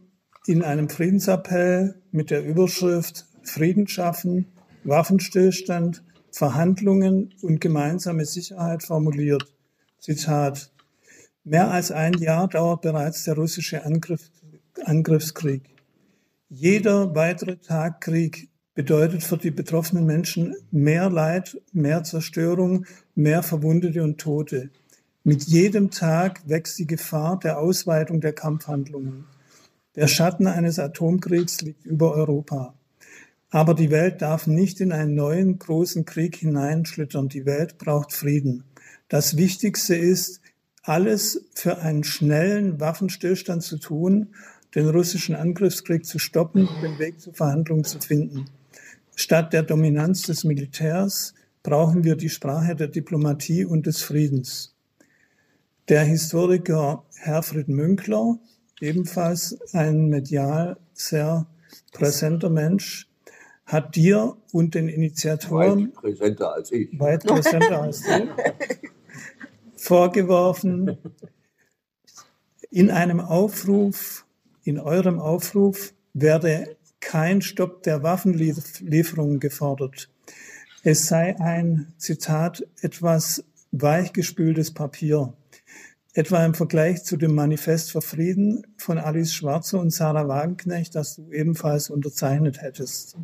in einem Friedensappell mit der Überschrift Frieden schaffen, Waffenstillstand, Verhandlungen und gemeinsame Sicherheit formuliert. Zitat. Mehr als ein Jahr dauert bereits der russische Angriff, Angriffskrieg. Jeder weitere Tag Krieg bedeutet für die betroffenen Menschen mehr Leid, mehr Zerstörung, mehr Verwundete und Tote. Mit jedem Tag wächst die Gefahr der Ausweitung der Kampfhandlungen. Der Schatten eines Atomkriegs liegt über Europa. Aber die Welt darf nicht in einen neuen großen Krieg hineinschlittern. Die Welt braucht Frieden. Das Wichtigste ist, alles für einen schnellen Waffenstillstand zu tun, den russischen Angriffskrieg zu stoppen und den Weg zu Verhandlungen zu finden. Statt der Dominanz des Militärs brauchen wir die Sprache der Diplomatie und des Friedens. Der Historiker Herfried Münkler, ebenfalls ein medial sehr präsenter Mensch, hat dir und den Initiatoren weit präsenter als ich, weit präsenter als du, vorgeworfen, in einem Aufruf, in eurem Aufruf werde kein Stopp der Waffenlieferungen gefordert. Es sei ein, Zitat, etwas weichgespültes Papier etwa im Vergleich zu dem Manifest für Frieden von Alice Schwarzer und Sarah Wagenknecht, das du ebenfalls unterzeichnet hättest.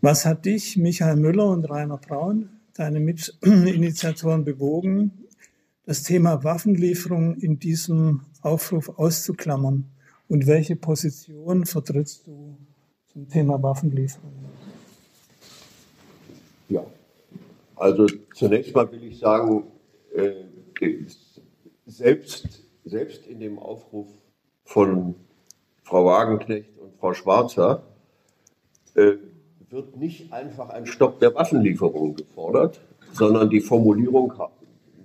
Was hat dich, Michael Müller und Rainer Braun, deine Mitinitiatoren, bewogen, das Thema Waffenlieferung in diesem Aufruf auszuklammern? Und welche Position vertrittst du zum Thema Waffenlieferung? Ja, also zunächst mal will ich sagen, äh, selbst, selbst in dem Aufruf von Frau Wagenknecht und Frau Schwarzer äh, wird nicht einfach ein Stopp der Waffenlieferung gefordert, sondern die Formulierung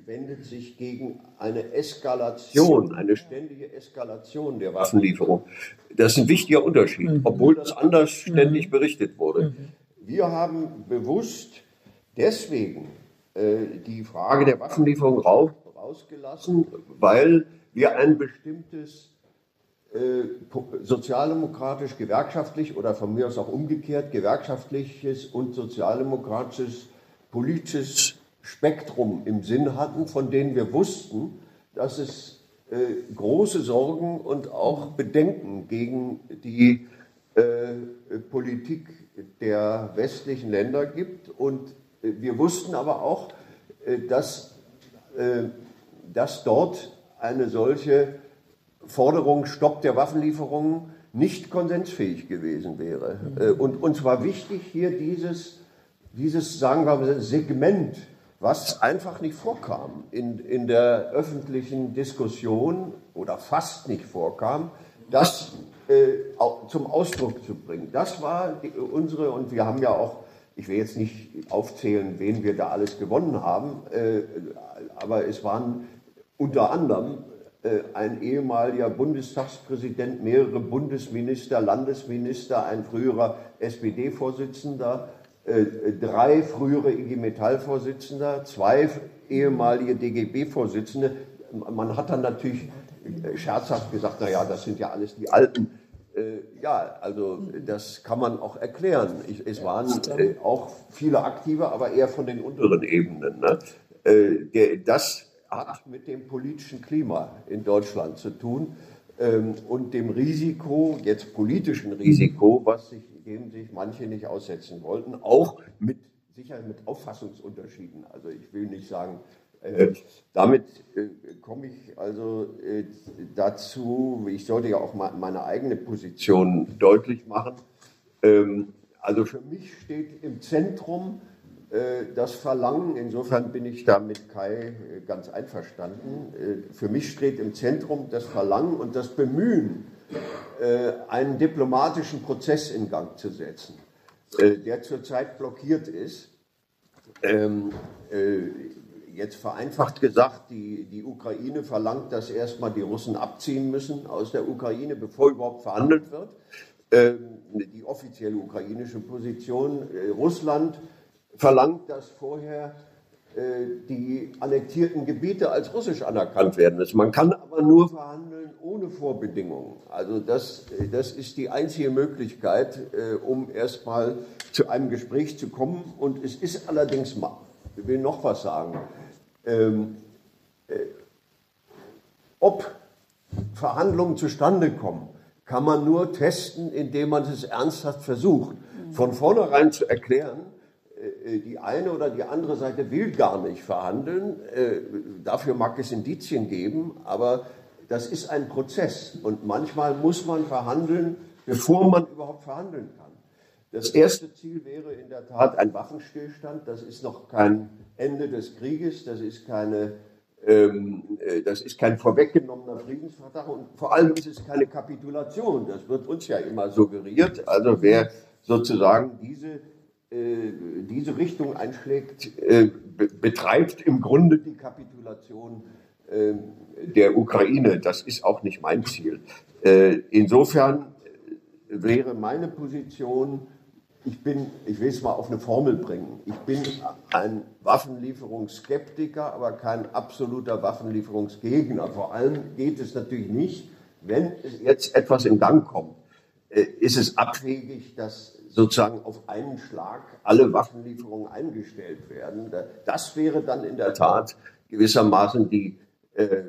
wendet sich gegen eine Eskalation, eine ständige Eskalation der Waffenlieferung. Das ist ein wichtiger Unterschied, mhm. obwohl das anders ständig berichtet wurde. Mhm. Wir haben bewusst deswegen äh, die Frage der Waffenlieferung rauf, ausgelassen, weil wir ein bestimmtes äh, sozialdemokratisch, gewerkschaftlich oder von mir aus auch umgekehrt gewerkschaftliches und sozialdemokratisches politisches Spektrum im Sinn hatten, von denen wir wussten, dass es äh, große Sorgen und auch Bedenken gegen die äh, Politik der westlichen Länder gibt. Und äh, wir wussten aber auch, äh, dass äh, dass dort eine solche Forderung Stopp der Waffenlieferungen nicht konsensfähig gewesen wäre. Äh, und uns war wichtig, hier dieses, dieses sagen wir mal, Segment, was einfach nicht vorkam in, in der öffentlichen Diskussion oder fast nicht vorkam, das äh, zum Ausdruck zu bringen. Das war die, unsere, und wir haben ja auch, ich will jetzt nicht aufzählen, wen wir da alles gewonnen haben, äh, aber es waren unter anderem äh, ein ehemaliger Bundestagspräsident, mehrere Bundesminister, Landesminister, ein früherer SPD-Vorsitzender, äh, drei frühere IG Metall-Vorsitzender, zwei ehemalige DGB-Vorsitzende. Man hat dann natürlich äh, scherzhaft gesagt, naja, das sind ja alles die Alten. Ja, also das kann man auch erklären. es waren auch viele Aktive, aber eher von den unteren Ebenen. Ne? Das hat mit dem politischen Klima in Deutschland zu tun ähm, und dem Risiko, jetzt politischen Risiko, was sich, dem sich manche nicht aussetzen wollten, auch mit sicher mit Auffassungsunterschieden. Also ich will nicht sagen, äh, damit äh, komme ich also äh, dazu, ich sollte ja auch meine eigene Position deutlich machen. Ähm, also für mich steht im Zentrum äh, das Verlangen, insofern bin ich da mit Kai äh, ganz einverstanden, äh, für mich steht im Zentrum das Verlangen und das Bemühen äh, einen diplomatischen Prozess in Gang zu setzen, äh, der zurzeit blockiert ist. Ähm, äh, jetzt vereinfacht gesagt, die, die Ukraine verlangt, dass erstmal die Russen abziehen müssen aus der Ukraine, bevor überhaupt verhandelt wird. Ähm, die offizielle ukrainische Position. Äh, Russland verlangt, dass vorher äh, die annektierten Gebiete als russisch anerkannt werden müssen. Man kann aber nur verhandeln ohne Vorbedingungen. Also das, äh, das ist die einzige Möglichkeit, äh, um erstmal zu einem Gespräch zu kommen. Und es ist allerdings, ich will noch was sagen, ähm, äh, ob Verhandlungen zustande kommen, kann man nur testen, indem man es ernsthaft versucht. Von vornherein zu erklären, die eine oder die andere Seite will gar nicht verhandeln. Äh, dafür mag es Indizien geben, aber das ist ein Prozess und manchmal muss man verhandeln, bevor man überhaupt verhandeln kann. Das erste Ziel wäre in der Tat ein Waffenstillstand. Das ist noch kein Ende des Krieges, das ist, keine, ähm, äh, das ist kein vorweggenommener Friedensvertrag und vor allem ist es keine Kapitulation. Das wird uns ja immer suggeriert. Also wer sozusagen diese äh, diese Richtung einschlägt, äh, betreibt im Grunde die Kapitulation äh, der Ukraine. Das ist auch nicht mein Ziel. Insofern wäre meine Position, ich bin, ich will es mal auf eine Formel bringen, ich bin ein Waffenlieferungsskeptiker, aber kein absoluter Waffenlieferungsgegner. Vor allem geht es natürlich nicht, wenn jetzt etwas in Gang kommt, ist es abwegig, dass sozusagen auf einen Schlag alle Waffenlieferungen eingestellt werden. Das wäre dann in der Tat gewissermaßen die, äh,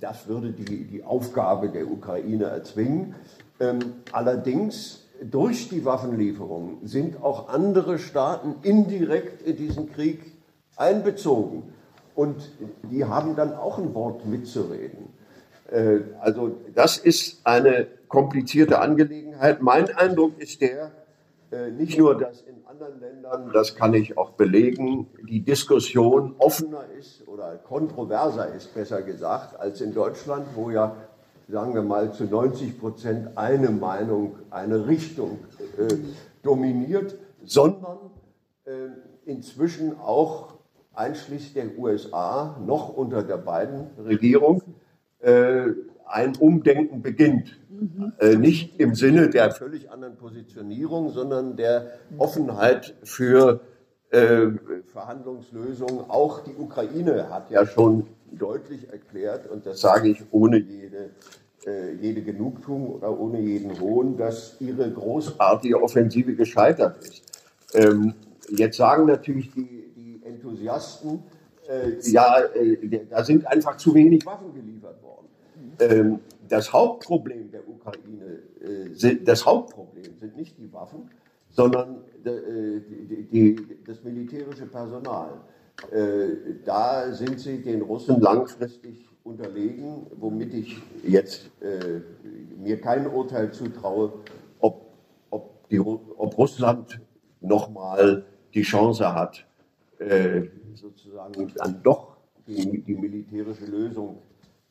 das würde die, die Aufgabe der Ukraine erzwingen. Ähm, allerdings durch die Waffenlieferungen sind auch andere Staaten indirekt in diesen Krieg einbezogen. Und die haben dann auch ein Wort mitzureden. Äh, also das ist eine komplizierte Angelegenheit. Mein Eindruck ist der, nicht nur, dass in anderen Ländern, das kann ich auch belegen, die Diskussion offener ist oder kontroverser ist, besser gesagt, als in Deutschland, wo ja, sagen wir mal, zu 90 Prozent eine Meinung, eine Richtung äh, dominiert, sondern äh, inzwischen auch einschließlich der USA noch unter der beiden Regierung äh, ein Umdenken beginnt. Mhm. Äh, nicht im Sinne der völlig anderen Positionierung, sondern der Offenheit für äh, Verhandlungslösungen. Auch die Ukraine hat ja schon deutlich erklärt, und das sage ich ohne jede, äh, jede Genugtuung oder ohne jeden Hohn, dass ihre großartige Offensive gescheitert ist. Ähm, jetzt sagen natürlich die, die Enthusiasten, äh, ja, äh, da sind einfach zu wenig Waffen geliefert worden. Ähm, das Hauptproblem der Ukraine, äh, das Hauptproblem sind nicht die Waffen, sondern äh, das militärische Personal. Äh, da sind sie den Russen langfristig unterlegen, womit ich jetzt mir kein Urteil zutraue, ob, ob, die, ob Russland nochmal die Chance hat, sozusagen dann doch die, die militärische Lösung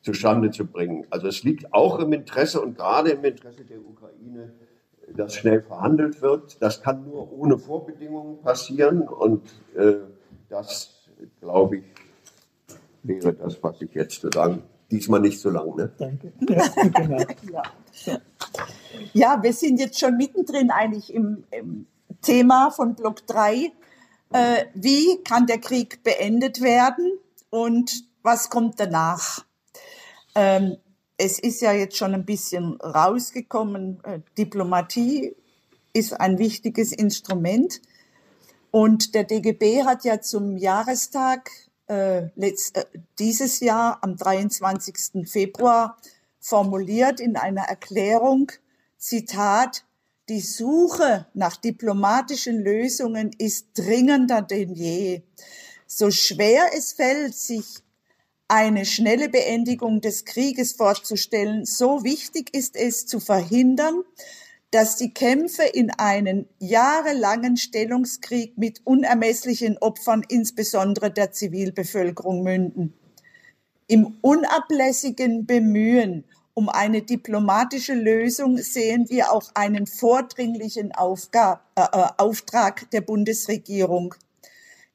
zustande zu bringen. Also es liegt auch im Interesse und gerade im Interesse der Ukraine, dass schnell verhandelt wird. Das kann nur ohne Vorbedingungen passieren und äh, das, glaube ich, wäre das, was ich jetzt zu sagen. Diesmal nicht so lang, ne? Danke. Ja, genau. ja. ja, wir sind jetzt schon mittendrin eigentlich im, im Thema von Block 3. Äh, wie kann der Krieg beendet werden und was kommt danach? Ähm, es ist ja jetzt schon ein bisschen rausgekommen, äh, Diplomatie ist ein wichtiges Instrument. Und der DGB hat ja zum Jahrestag äh, letzt, äh, dieses Jahr am 23. Februar formuliert in einer Erklärung, Zitat, die Suche nach diplomatischen Lösungen ist dringender denn je. So schwer es fällt, sich eine schnelle Beendigung des Krieges vorzustellen. So wichtig ist es zu verhindern, dass die Kämpfe in einen jahrelangen Stellungskrieg mit unermesslichen Opfern, insbesondere der Zivilbevölkerung, münden. Im unablässigen Bemühen um eine diplomatische Lösung sehen wir auch einen vordringlichen Aufga äh, äh Auftrag der Bundesregierung.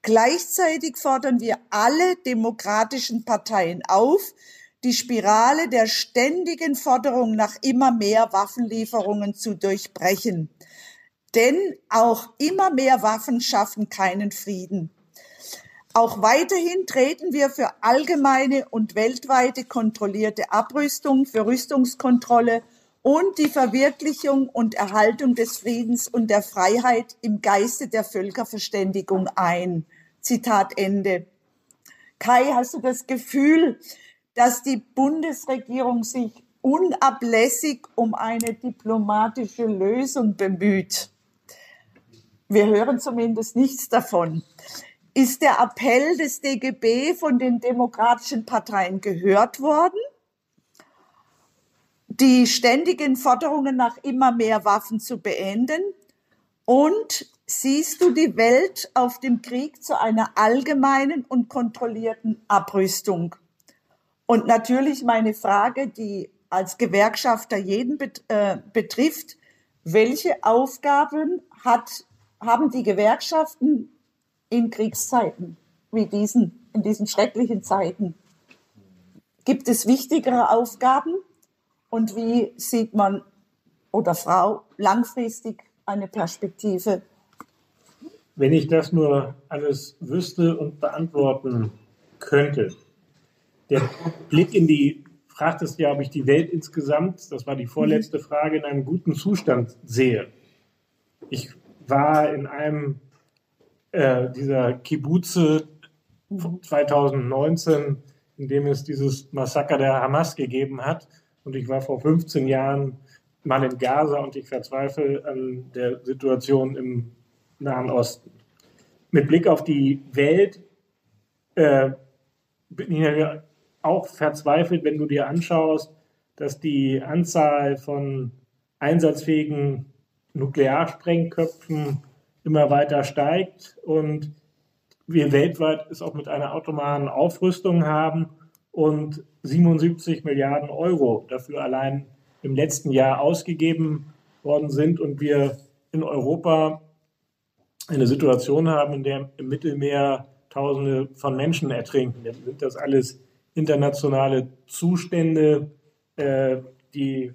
Gleichzeitig fordern wir alle demokratischen Parteien auf, die Spirale der ständigen Forderung nach immer mehr Waffenlieferungen zu durchbrechen. Denn auch immer mehr Waffen schaffen keinen Frieden. Auch weiterhin treten wir für allgemeine und weltweite kontrollierte Abrüstung, für Rüstungskontrolle und die Verwirklichung und Erhaltung des Friedens und der Freiheit im Geiste der Völkerverständigung ein. Zitat Ende. Kai, hast du das Gefühl, dass die Bundesregierung sich unablässig um eine diplomatische Lösung bemüht? Wir hören zumindest nichts davon. Ist der Appell des DGB von den demokratischen Parteien gehört worden? Die ständigen Forderungen nach immer mehr Waffen zu beenden? Und siehst du die Welt auf dem Krieg zu einer allgemeinen und kontrollierten Abrüstung? Und natürlich meine Frage, die als Gewerkschafter jeden äh, betrifft, welche Aufgaben hat, haben die Gewerkschaften in Kriegszeiten wie diesen, in diesen schrecklichen Zeiten? Gibt es wichtigere Aufgaben? Und wie sieht man oder Frau langfristig eine Perspektive? Wenn ich das nur alles wüsste und beantworten könnte. Der Blick in die, fragtest ja, ob ich die Welt insgesamt, das war die vorletzte Frage, in einem guten Zustand sehe. Ich war in einem äh, dieser Kibbuze 2019, in dem es dieses Massaker der Hamas gegeben hat. Und ich war vor 15 Jahren mal in Gaza und ich verzweifle an der Situation im Nahen Osten. Mit Blick auf die Welt äh, bin ich ja auch verzweifelt, wenn du dir anschaust, dass die Anzahl von einsatzfähigen Nuklearsprengköpfen immer weiter steigt und wir weltweit es auch mit einer automaten Aufrüstung haben und 77 Milliarden Euro dafür allein im letzten Jahr ausgegeben worden sind und wir in Europa eine Situation haben, in der im Mittelmeer Tausende von Menschen ertrinken. Dann sind das alles internationale Zustände, äh, die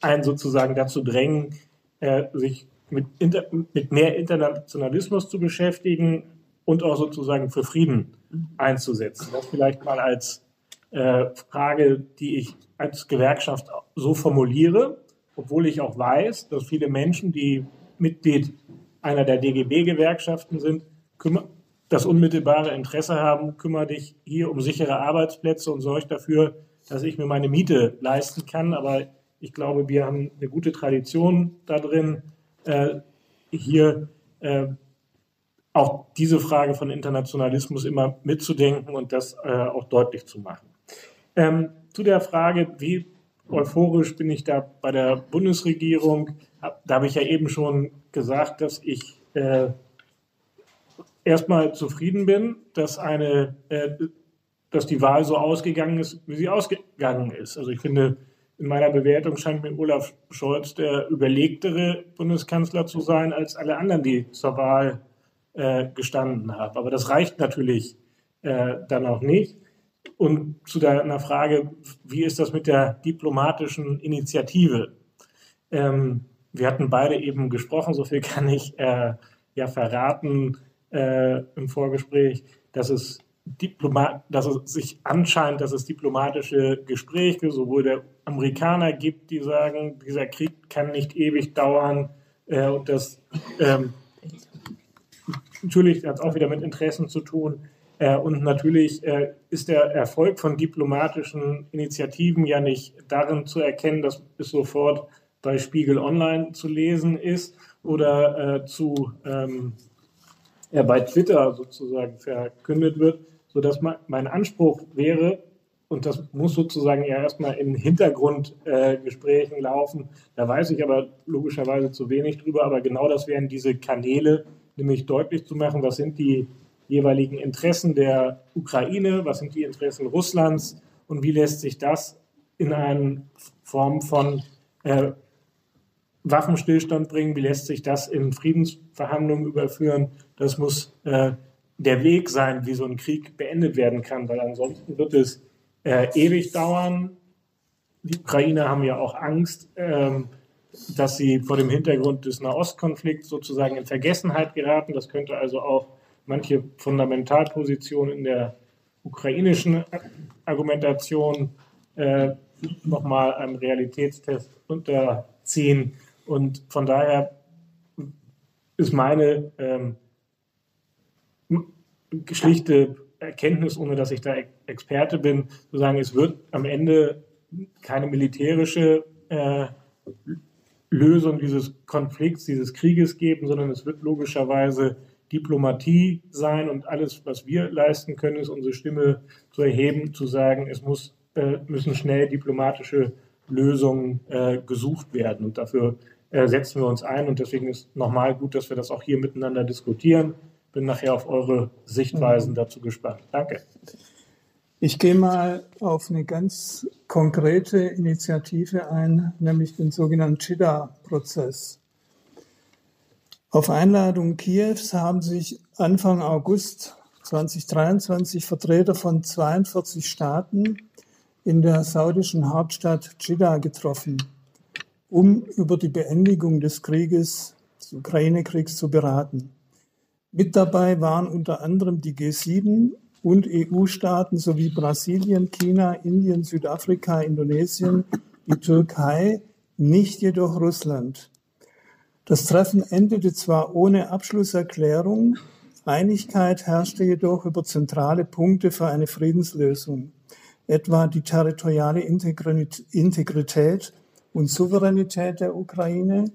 einen sozusagen dazu drängen, äh, sich mit, inter, mit mehr Internationalismus zu beschäftigen und auch sozusagen für Frieden einzusetzen. Das vielleicht mal als äh, Frage, die ich als Gewerkschaft so formuliere, obwohl ich auch weiß, dass viele Menschen, die Mitglied einer der DGB-Gewerkschaften sind, das unmittelbare Interesse haben, kümmere dich hier um sichere Arbeitsplätze und sorge dafür, dass ich mir meine Miete leisten kann. Aber ich glaube, wir haben eine gute Tradition da drin, äh, hier äh, auch diese Frage von Internationalismus immer mitzudenken und das äh, auch deutlich zu machen. Ähm, zu der Frage, wie euphorisch bin ich da bei der Bundesregierung, da habe ich ja eben schon gesagt, dass ich äh, erstmal zufrieden bin, dass eine, äh, dass die Wahl so ausgegangen ist, wie sie ausgegangen ist. Also ich finde, in meiner Bewertung scheint mir Olaf Scholz der überlegtere Bundeskanzler zu sein als alle anderen, die zur Wahl äh, gestanden haben. Aber das reicht natürlich äh, dann auch nicht. Und zu deiner Frage, wie ist das mit der diplomatischen Initiative? Ähm, wir hatten beide eben gesprochen, so viel kann ich äh, ja verraten äh, im Vorgespräch, dass es dass es sich anscheinend, dass es diplomatische Gespräche sowohl der Amerikaner gibt, die sagen, dieser Krieg kann nicht ewig dauern äh, und das ähm, natürlich hat es auch wieder mit Interessen zu tun. Äh, und natürlich äh, ist der Erfolg von diplomatischen Initiativen ja nicht darin zu erkennen, dass es sofort bei Spiegel Online zu lesen ist oder äh, zu ähm, ja, bei Twitter sozusagen verkündet wird, sodass mein Anspruch wäre, und das muss sozusagen ja erstmal in Hintergrundgesprächen äh, laufen, da weiß ich aber logischerweise zu wenig drüber, aber genau das wären diese Kanäle, nämlich deutlich zu machen, was sind die jeweiligen Interessen der Ukraine, was sind die Interessen Russlands? Und wie lässt sich das in eine Form von äh, Waffenstillstand bringen? Wie lässt sich das in Friedensverhandlungen überführen? Das muss äh, der Weg sein, wie so ein Krieg beendet werden kann, weil ansonsten wird es äh, ewig dauern. Die Ukrainer haben ja auch Angst, ähm, dass sie vor dem Hintergrund des Nahostkonflikts sozusagen in Vergessenheit geraten. Das könnte also auch manche Fundamentalpositionen in der ukrainischen Argumentation äh, nochmal einem Realitätstest unterziehen. Und von daher ist meine ähm, schlichte Erkenntnis, ohne dass ich da Experte bin, zu sagen, es wird am Ende keine militärische äh, Lösung dieses Konflikts, dieses Krieges geben, sondern es wird logischerweise Diplomatie sein und alles, was wir leisten können, ist unsere Stimme zu erheben, zu sagen, es muss, äh, müssen schnell diplomatische Lösungen äh, gesucht werden. Und dafür äh, setzen wir uns ein. Und deswegen ist nochmal gut, dass wir das auch hier miteinander diskutieren. Bin nachher auf eure Sichtweisen dazu gespannt. Danke. Ich gehe mal auf eine ganz konkrete Initiative ein, nämlich den sogenannten Chida-Prozess. Auf Einladung Kiews haben sich Anfang August 2023 Vertreter von 42 Staaten in der saudischen Hauptstadt Jeddah getroffen, um über die Beendigung des Krieges, des Ukraine-Kriegs zu beraten. Mit dabei waren unter anderem die G7 und EU-Staaten sowie Brasilien, China, Indien, Südafrika, Indonesien, die Türkei, nicht jedoch Russland. Das Treffen endete zwar ohne Abschlusserklärung, Einigkeit herrschte jedoch über zentrale Punkte für eine Friedenslösung, etwa die territoriale Integrität und Souveränität der Ukraine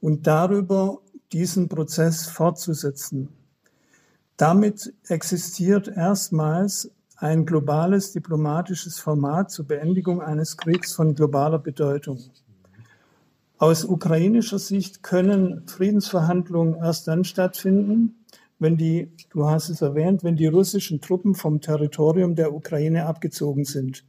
und darüber, diesen Prozess fortzusetzen. Damit existiert erstmals ein globales diplomatisches Format zur Beendigung eines Kriegs von globaler Bedeutung. Aus ukrainischer Sicht können Friedensverhandlungen erst dann stattfinden, wenn die, du hast es erwähnt, wenn die russischen Truppen vom Territorium der Ukraine abgezogen sind.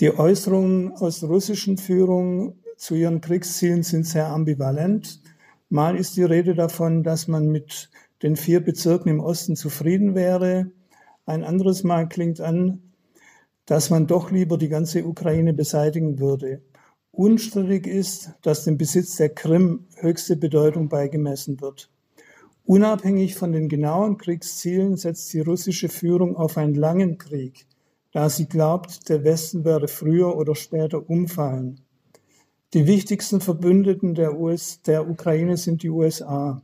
Die Äußerungen aus russischen Führung zu ihren Kriegszielen sind sehr ambivalent. Mal ist die Rede davon, dass man mit den vier Bezirken im Osten zufrieden wäre. Ein anderes Mal klingt an, dass man doch lieber die ganze Ukraine beseitigen würde. Unstrittig ist, dass dem Besitz der Krim höchste Bedeutung beigemessen wird. Unabhängig von den genauen Kriegszielen setzt die russische Führung auf einen langen Krieg, da sie glaubt, der Westen werde früher oder später umfallen. Die wichtigsten Verbündeten der, US, der Ukraine sind die USA.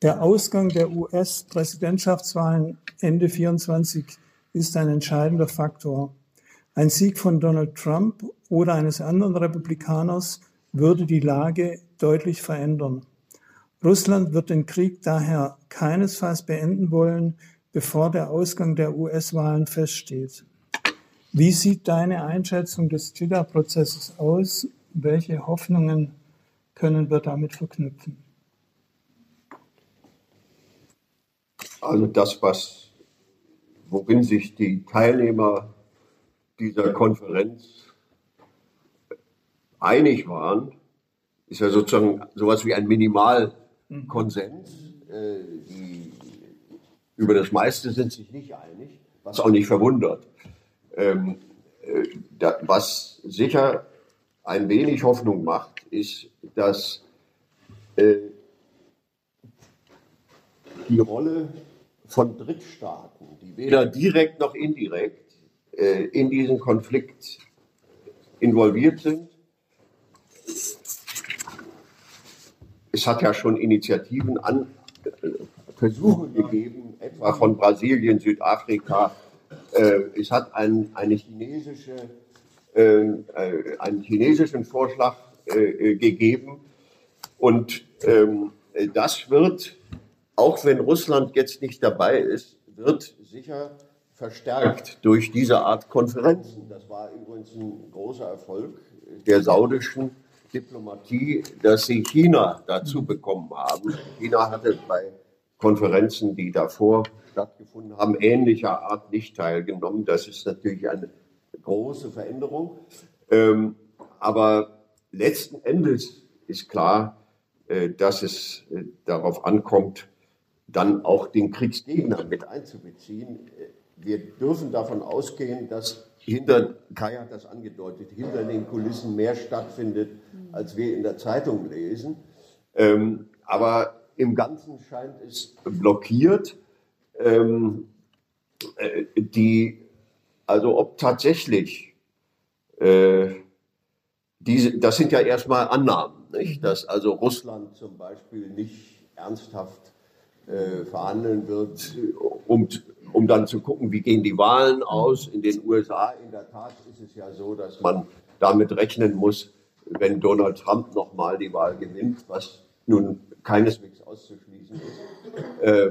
Der Ausgang der US-Präsidentschaftswahlen Ende 24 ist ein entscheidender Faktor. Ein Sieg von Donald Trump oder eines anderen Republikaners würde die Lage deutlich verändern. Russland wird den Krieg daher keinesfalls beenden wollen, bevor der Ausgang der US-Wahlen feststeht. Wie sieht deine Einschätzung des Chida-Prozesses aus? Welche Hoffnungen können wir damit verknüpfen? Also das, was, worin sich die Teilnehmer dieser Konferenz einig waren, ist ja sozusagen sowas wie ein Minimalkonsens. Äh, die, über das meiste sind sich nicht einig, was auch nicht verwundert. Ähm, äh, da, was sicher ein wenig Hoffnung macht, ist, dass äh, die Rolle von Drittstaaten, die weder direkt noch indirekt äh, in diesen Konflikt involviert sind. Es hat ja schon Initiativen an äh, Versuche gegeben, etwa von Brasilien, Südafrika. Äh, es hat ein, eine chinesische, äh, einen chinesischen Vorschlag gegeben. Und ähm, das wird auch wenn Russland jetzt nicht dabei ist, wird sicher verstärkt durch diese Art Konferenzen. Das war übrigens ein großer Erfolg der saudischen Diplomatie, dass sie China dazu bekommen haben. China hatte bei Konferenzen, die davor stattgefunden haben, ähnlicher Art nicht teilgenommen. Das ist natürlich eine große Veränderung. Ähm, aber letzten Endes ist klar, äh, dass es äh, darauf ankommt, dann auch den Kriegsgegner mit einzubeziehen. Wir dürfen davon ausgehen, dass hinter, Kai hat das angedeutet, hinter den Kulissen mehr stattfindet, als wir in der Zeitung lesen. Ähm, aber im Ganzen scheint es blockiert. Ähm, äh, die, also ob tatsächlich, äh, diese, das sind ja erstmal Annahmen, nicht? dass also Russland zum Beispiel nicht ernsthaft äh, verhandeln wird, um, um dann zu gucken, wie gehen die Wahlen aus. In den USA in der Tat ist es ja so, dass man damit rechnen muss, wenn Donald Trump nochmal die Wahl gewinnt, was nun keineswegs auszuschließen ist, äh,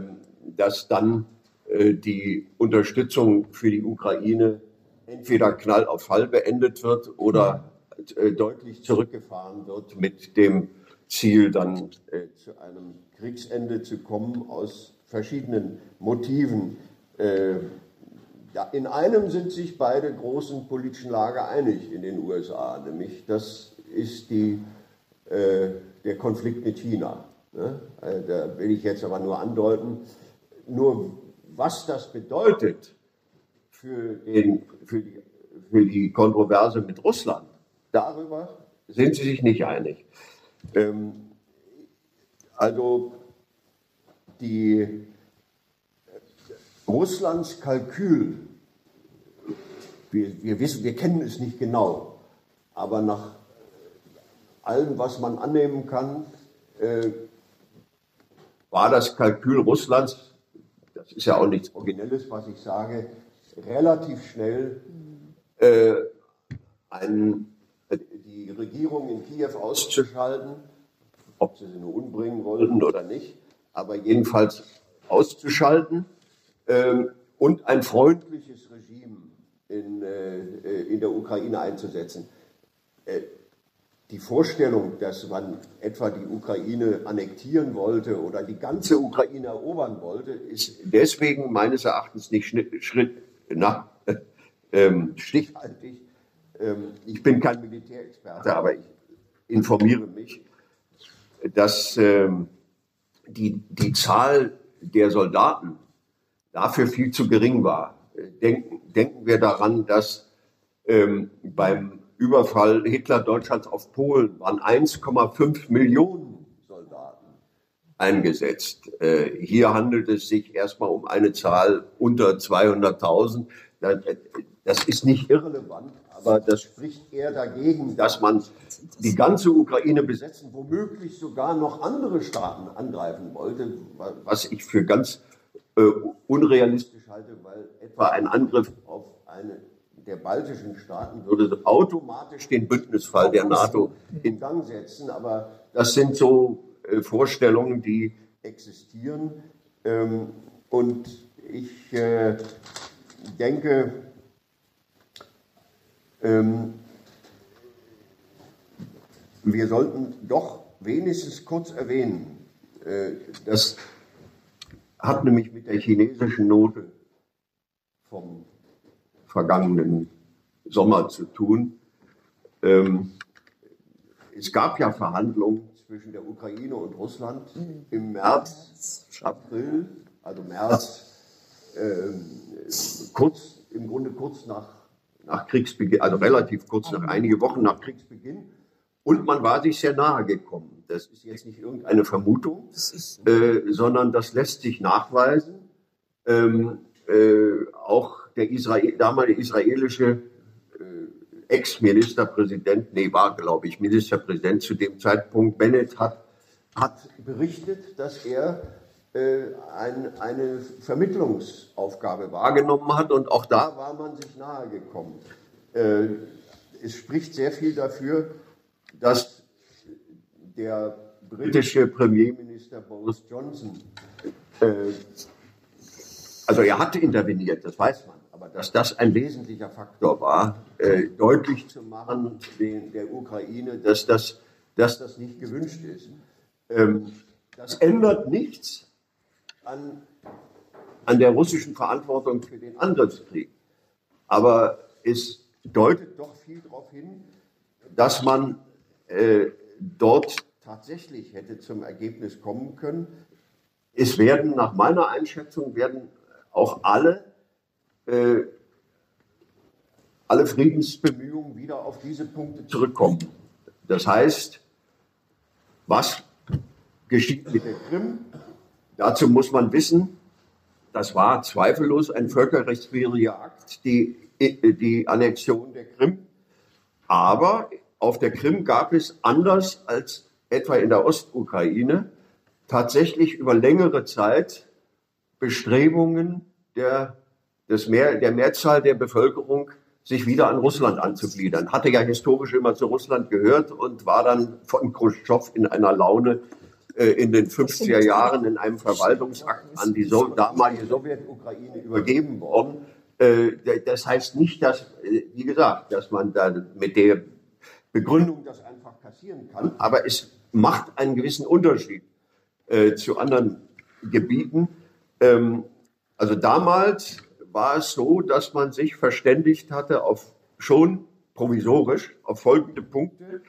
dass dann äh, die Unterstützung für die Ukraine entweder knall auf Fall beendet wird oder äh, deutlich zurückgefahren wird mit dem Ziel, dann äh, zu einem Kriegsende zu kommen aus verschiedenen Motiven. Äh, ja, in einem sind sich beide großen politischen Lager einig in den USA, nämlich das ist die, äh, der Konflikt mit China. Ne? Äh, da will ich jetzt aber nur andeuten, nur was das bedeutet für, den, für, die, für die Kontroverse mit Russland, darüber sind sie sich nicht einig. Ähm, also die Russlands Kalkül, wir, wir, wissen, wir kennen es nicht genau, aber nach allem, was man annehmen kann, äh, war das Kalkül Russlands, das ist ja auch nichts Originelles, was ich sage, relativ schnell äh, ein, die Regierung in Kiew auszuschalten, ob sie sie nur umbringen wollten oder nicht, aber jedenfalls auszuschalten äh, und ein freundliches Regime in, äh, in der Ukraine einzusetzen. Äh, die Vorstellung, dass man etwa die Ukraine annektieren wollte oder die ganze Ukraine erobern wollte, ist deswegen meines Erachtens nicht Schritt nach, äh, ähm, stichhaltig. Ähm, ich bin kein Militärexperte, aber ich informiere mich, dass ähm, die, die Zahl der Soldaten dafür viel zu gering war. Denken, denken wir daran, dass ähm, beim Überfall Hitler Deutschlands auf Polen waren 1,5 Millionen Soldaten eingesetzt. Äh, hier handelt es sich erstmal um eine Zahl unter 200.000. Das ist nicht irrelevant, aber das spricht eher dagegen, dass man die ganze Ukraine besetzen, womöglich sogar noch andere Staaten angreifen wollte, was ich für ganz äh, unrealistisch halte, weil etwa ein Angriff auf eine der baltischen Staaten würde automatisch den Bündnisfall der NATO in Gang setzen. Aber das sind so äh, Vorstellungen, die existieren. Ähm, und ich äh, denke, ähm, wir sollten doch wenigstens kurz erwähnen, äh, das hat nämlich mit der chinesischen Note vom vergangenen Sommer zu tun. Ähm, es gab ja Verhandlungen zwischen der Ukraine und Russland im März, April, also März, äh, kurz, im Grunde kurz nach, nach Kriegsbeginn, also relativ kurz nach, einige Wochen nach Kriegsbeginn. Und man war sich sehr nahe gekommen. Das ist jetzt nicht irgendeine Vermutung, äh, sondern das lässt sich nachweisen. Ähm, äh, auch der Israel, damalige israelische äh, Ex-Ministerpräsident, nee, war, glaube ich, Ministerpräsident zu dem Zeitpunkt, Bennett, hat, hat berichtet, dass er äh, ein, eine Vermittlungsaufgabe wahrgenommen hat und auch da war man sich nahe gekommen. Äh, es spricht sehr viel dafür, dass der britische Premierminister Boris Johnson, äh, also er hatte interveniert, das weiß man, aber dass das ein wesentlicher Faktor war, äh, deutlich zu machen den, der Ukraine, dass das, dass das nicht gewünscht ist. Ähm, das ändert nichts an, an der russischen Verantwortung für den Angriffskrieg. Aber es deutet doch viel darauf hin, dass man äh, dort tatsächlich hätte zum Ergebnis kommen können. Es werden nach meiner Einschätzung werden auch alle, äh, alle Friedensbemühungen wieder auf diese Punkte zurückkommen. Das heißt, was geschieht mit der Krim? Dazu muss man wissen, das war zweifellos ein völkerrechtswidriger Akt, die, die Annexion der Krim. Aber auf der Krim gab es anders als etwa in der Ostukraine tatsächlich über längere Zeit Bestrebungen der, des Mehr, der Mehrzahl der Bevölkerung, sich wieder an Russland anzugliedern. Hatte ja historisch immer zu Russland gehört und war dann von Khrushchev in einer Laune äh, in den 50er Jahren in einem Verwaltungsakt an die so damalige Sowjetukraine übergeben worden. Äh, das heißt nicht, dass, äh, wie gesagt, dass man da mit der Begründung das einfach kassieren kann, aber es macht einen gewissen Unterschied äh, zu anderen Gebieten. Ähm, also damals war es so, dass man sich verständigt hatte auf schon provisorisch auf folgende Punkte.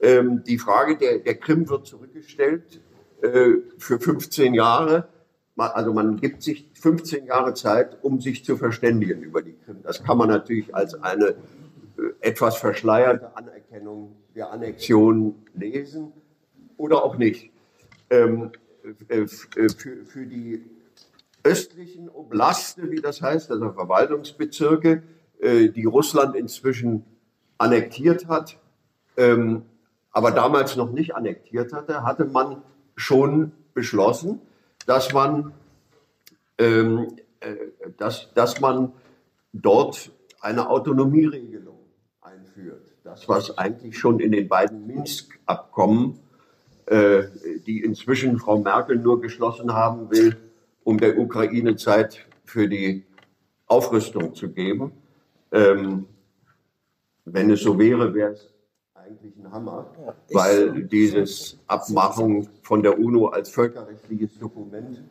Ähm, die Frage der, der Krim wird zurückgestellt äh, für 15 Jahre. Also man gibt sich 15 Jahre Zeit, um sich zu verständigen über die Krim. Das kann man natürlich als eine etwas verschleierte Anerkennung der Annexion lesen oder auch nicht. Ähm, äh, für, für die östlichen Oblaste, wie das heißt, also Verwaltungsbezirke, äh, die Russland inzwischen annektiert hat, ähm, aber damals noch nicht annektiert hatte, hatte man schon beschlossen, dass man, ähm, äh, dass, dass man dort eine Autonomieregelung einführt. Das, was eigentlich schon in den beiden Minsk-Abkommen, äh, die inzwischen Frau Merkel nur geschlossen haben will, um der Ukraine Zeit für die Aufrüstung zu geben. Ähm, wenn es so wäre, wäre es eigentlich ein Hammer, weil dieses Abmachung von der UNO als völkerrechtliches Dokument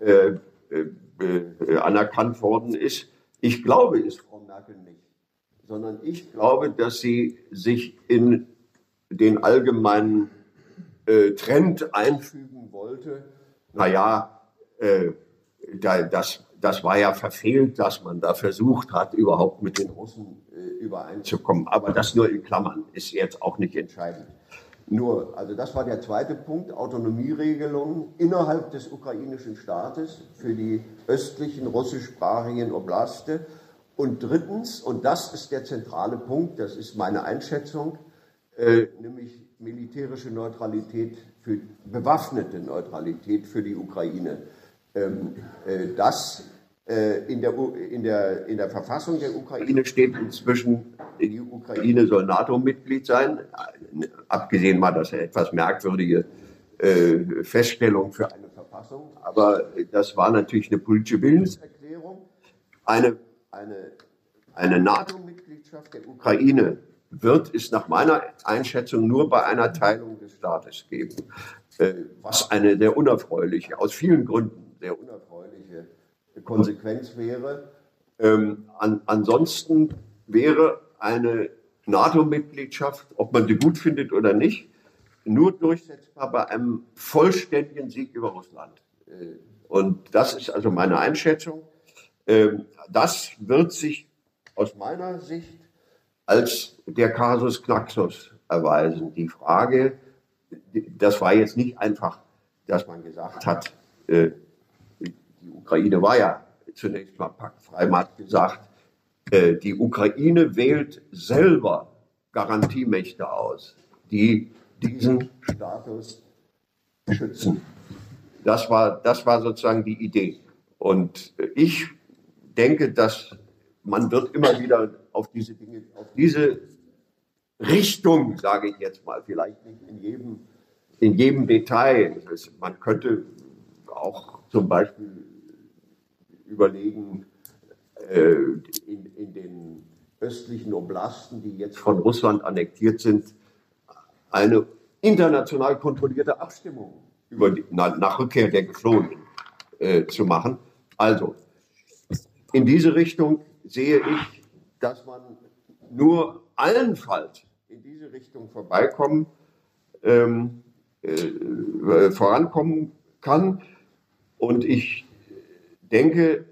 äh, äh, äh, anerkannt worden ist. Ich glaube es Frau Merkel nicht, sondern ich glaube, dass sie sich in den allgemeinen äh, Trend einfügen wollte. Naja, äh, da, das, das war ja verfehlt, dass man da versucht hat, überhaupt mit den Russen äh, übereinzukommen. Aber das nur in Klammern ist jetzt auch nicht entscheidend. Nur, also das war der zweite Punkt, Autonomieregelungen innerhalb des ukrainischen Staates für die östlichen russischsprachigen Oblaste. Und drittens, und das ist der zentrale Punkt, das ist meine Einschätzung, äh, nämlich militärische Neutralität für bewaffnete Neutralität für die Ukraine. Ähm, äh, das äh, in der, in, der, in der Verfassung der Ukraine steht inzwischen, die Ukraine soll NATO-Mitglied sein, abgesehen mal das etwas merkwürdige äh, Feststellung für eine Verfassung, aber das war natürlich eine politische Willenserklärung. Eine, eine, eine NATO-Mitgliedschaft der Ukraine wird es nach meiner Einschätzung nur bei einer Teilung des Staates geben, was eine sehr unerfreuliche, aus vielen Gründen sehr unerfreuliche Konsequenz wäre. Ähm, an, ansonsten wäre eine NATO-Mitgliedschaft, ob man sie gut findet oder nicht, nur durchsetzbar bei einem vollständigen Sieg über Russland. Äh, und das ist also meine Einschätzung. Ähm, das wird sich aus meiner Sicht als der Kasus Knaxus erweisen. Die Frage, das war jetzt nicht einfach, dass man gesagt hat, äh, die Ukraine war ja zunächst mal paktfrei, man hat gesagt, äh, die Ukraine wählt selber Garantiemächte aus, die diesen Status schützen. Das war, das war sozusagen die Idee. Und ich denke, dass man wird immer wieder auf diese Dinge, auf diese Richtung, sage ich jetzt mal, vielleicht nicht in jedem, in jedem Detail. man könnte auch zum Beispiel überlegen, äh, in, in den östlichen Oblasten, die jetzt von Russland annektiert sind, eine international kontrollierte Abstimmung über die, na, nach Rückkehr der Geflohenen äh, zu machen. Also in diese Richtung sehe ich, dass man nur allenfalls in diese Richtung vorbeikommen, ähm, äh, vorankommen kann. Und ich denke,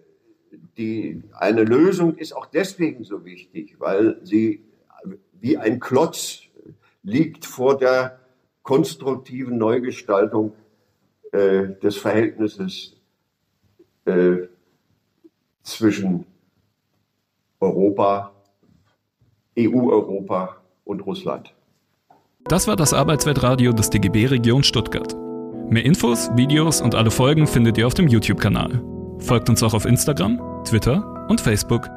die, eine Lösung ist auch deswegen so wichtig, weil sie wie ein Klotz liegt vor der konstruktiven Neugestaltung äh, des Verhältnisses äh, zwischen Europa, EU-Europa und Russland. Das war das Arbeitsweltradio des DGB Region Stuttgart. Mehr Infos, Videos und alle Folgen findet ihr auf dem YouTube-Kanal. Folgt uns auch auf Instagram, Twitter und Facebook.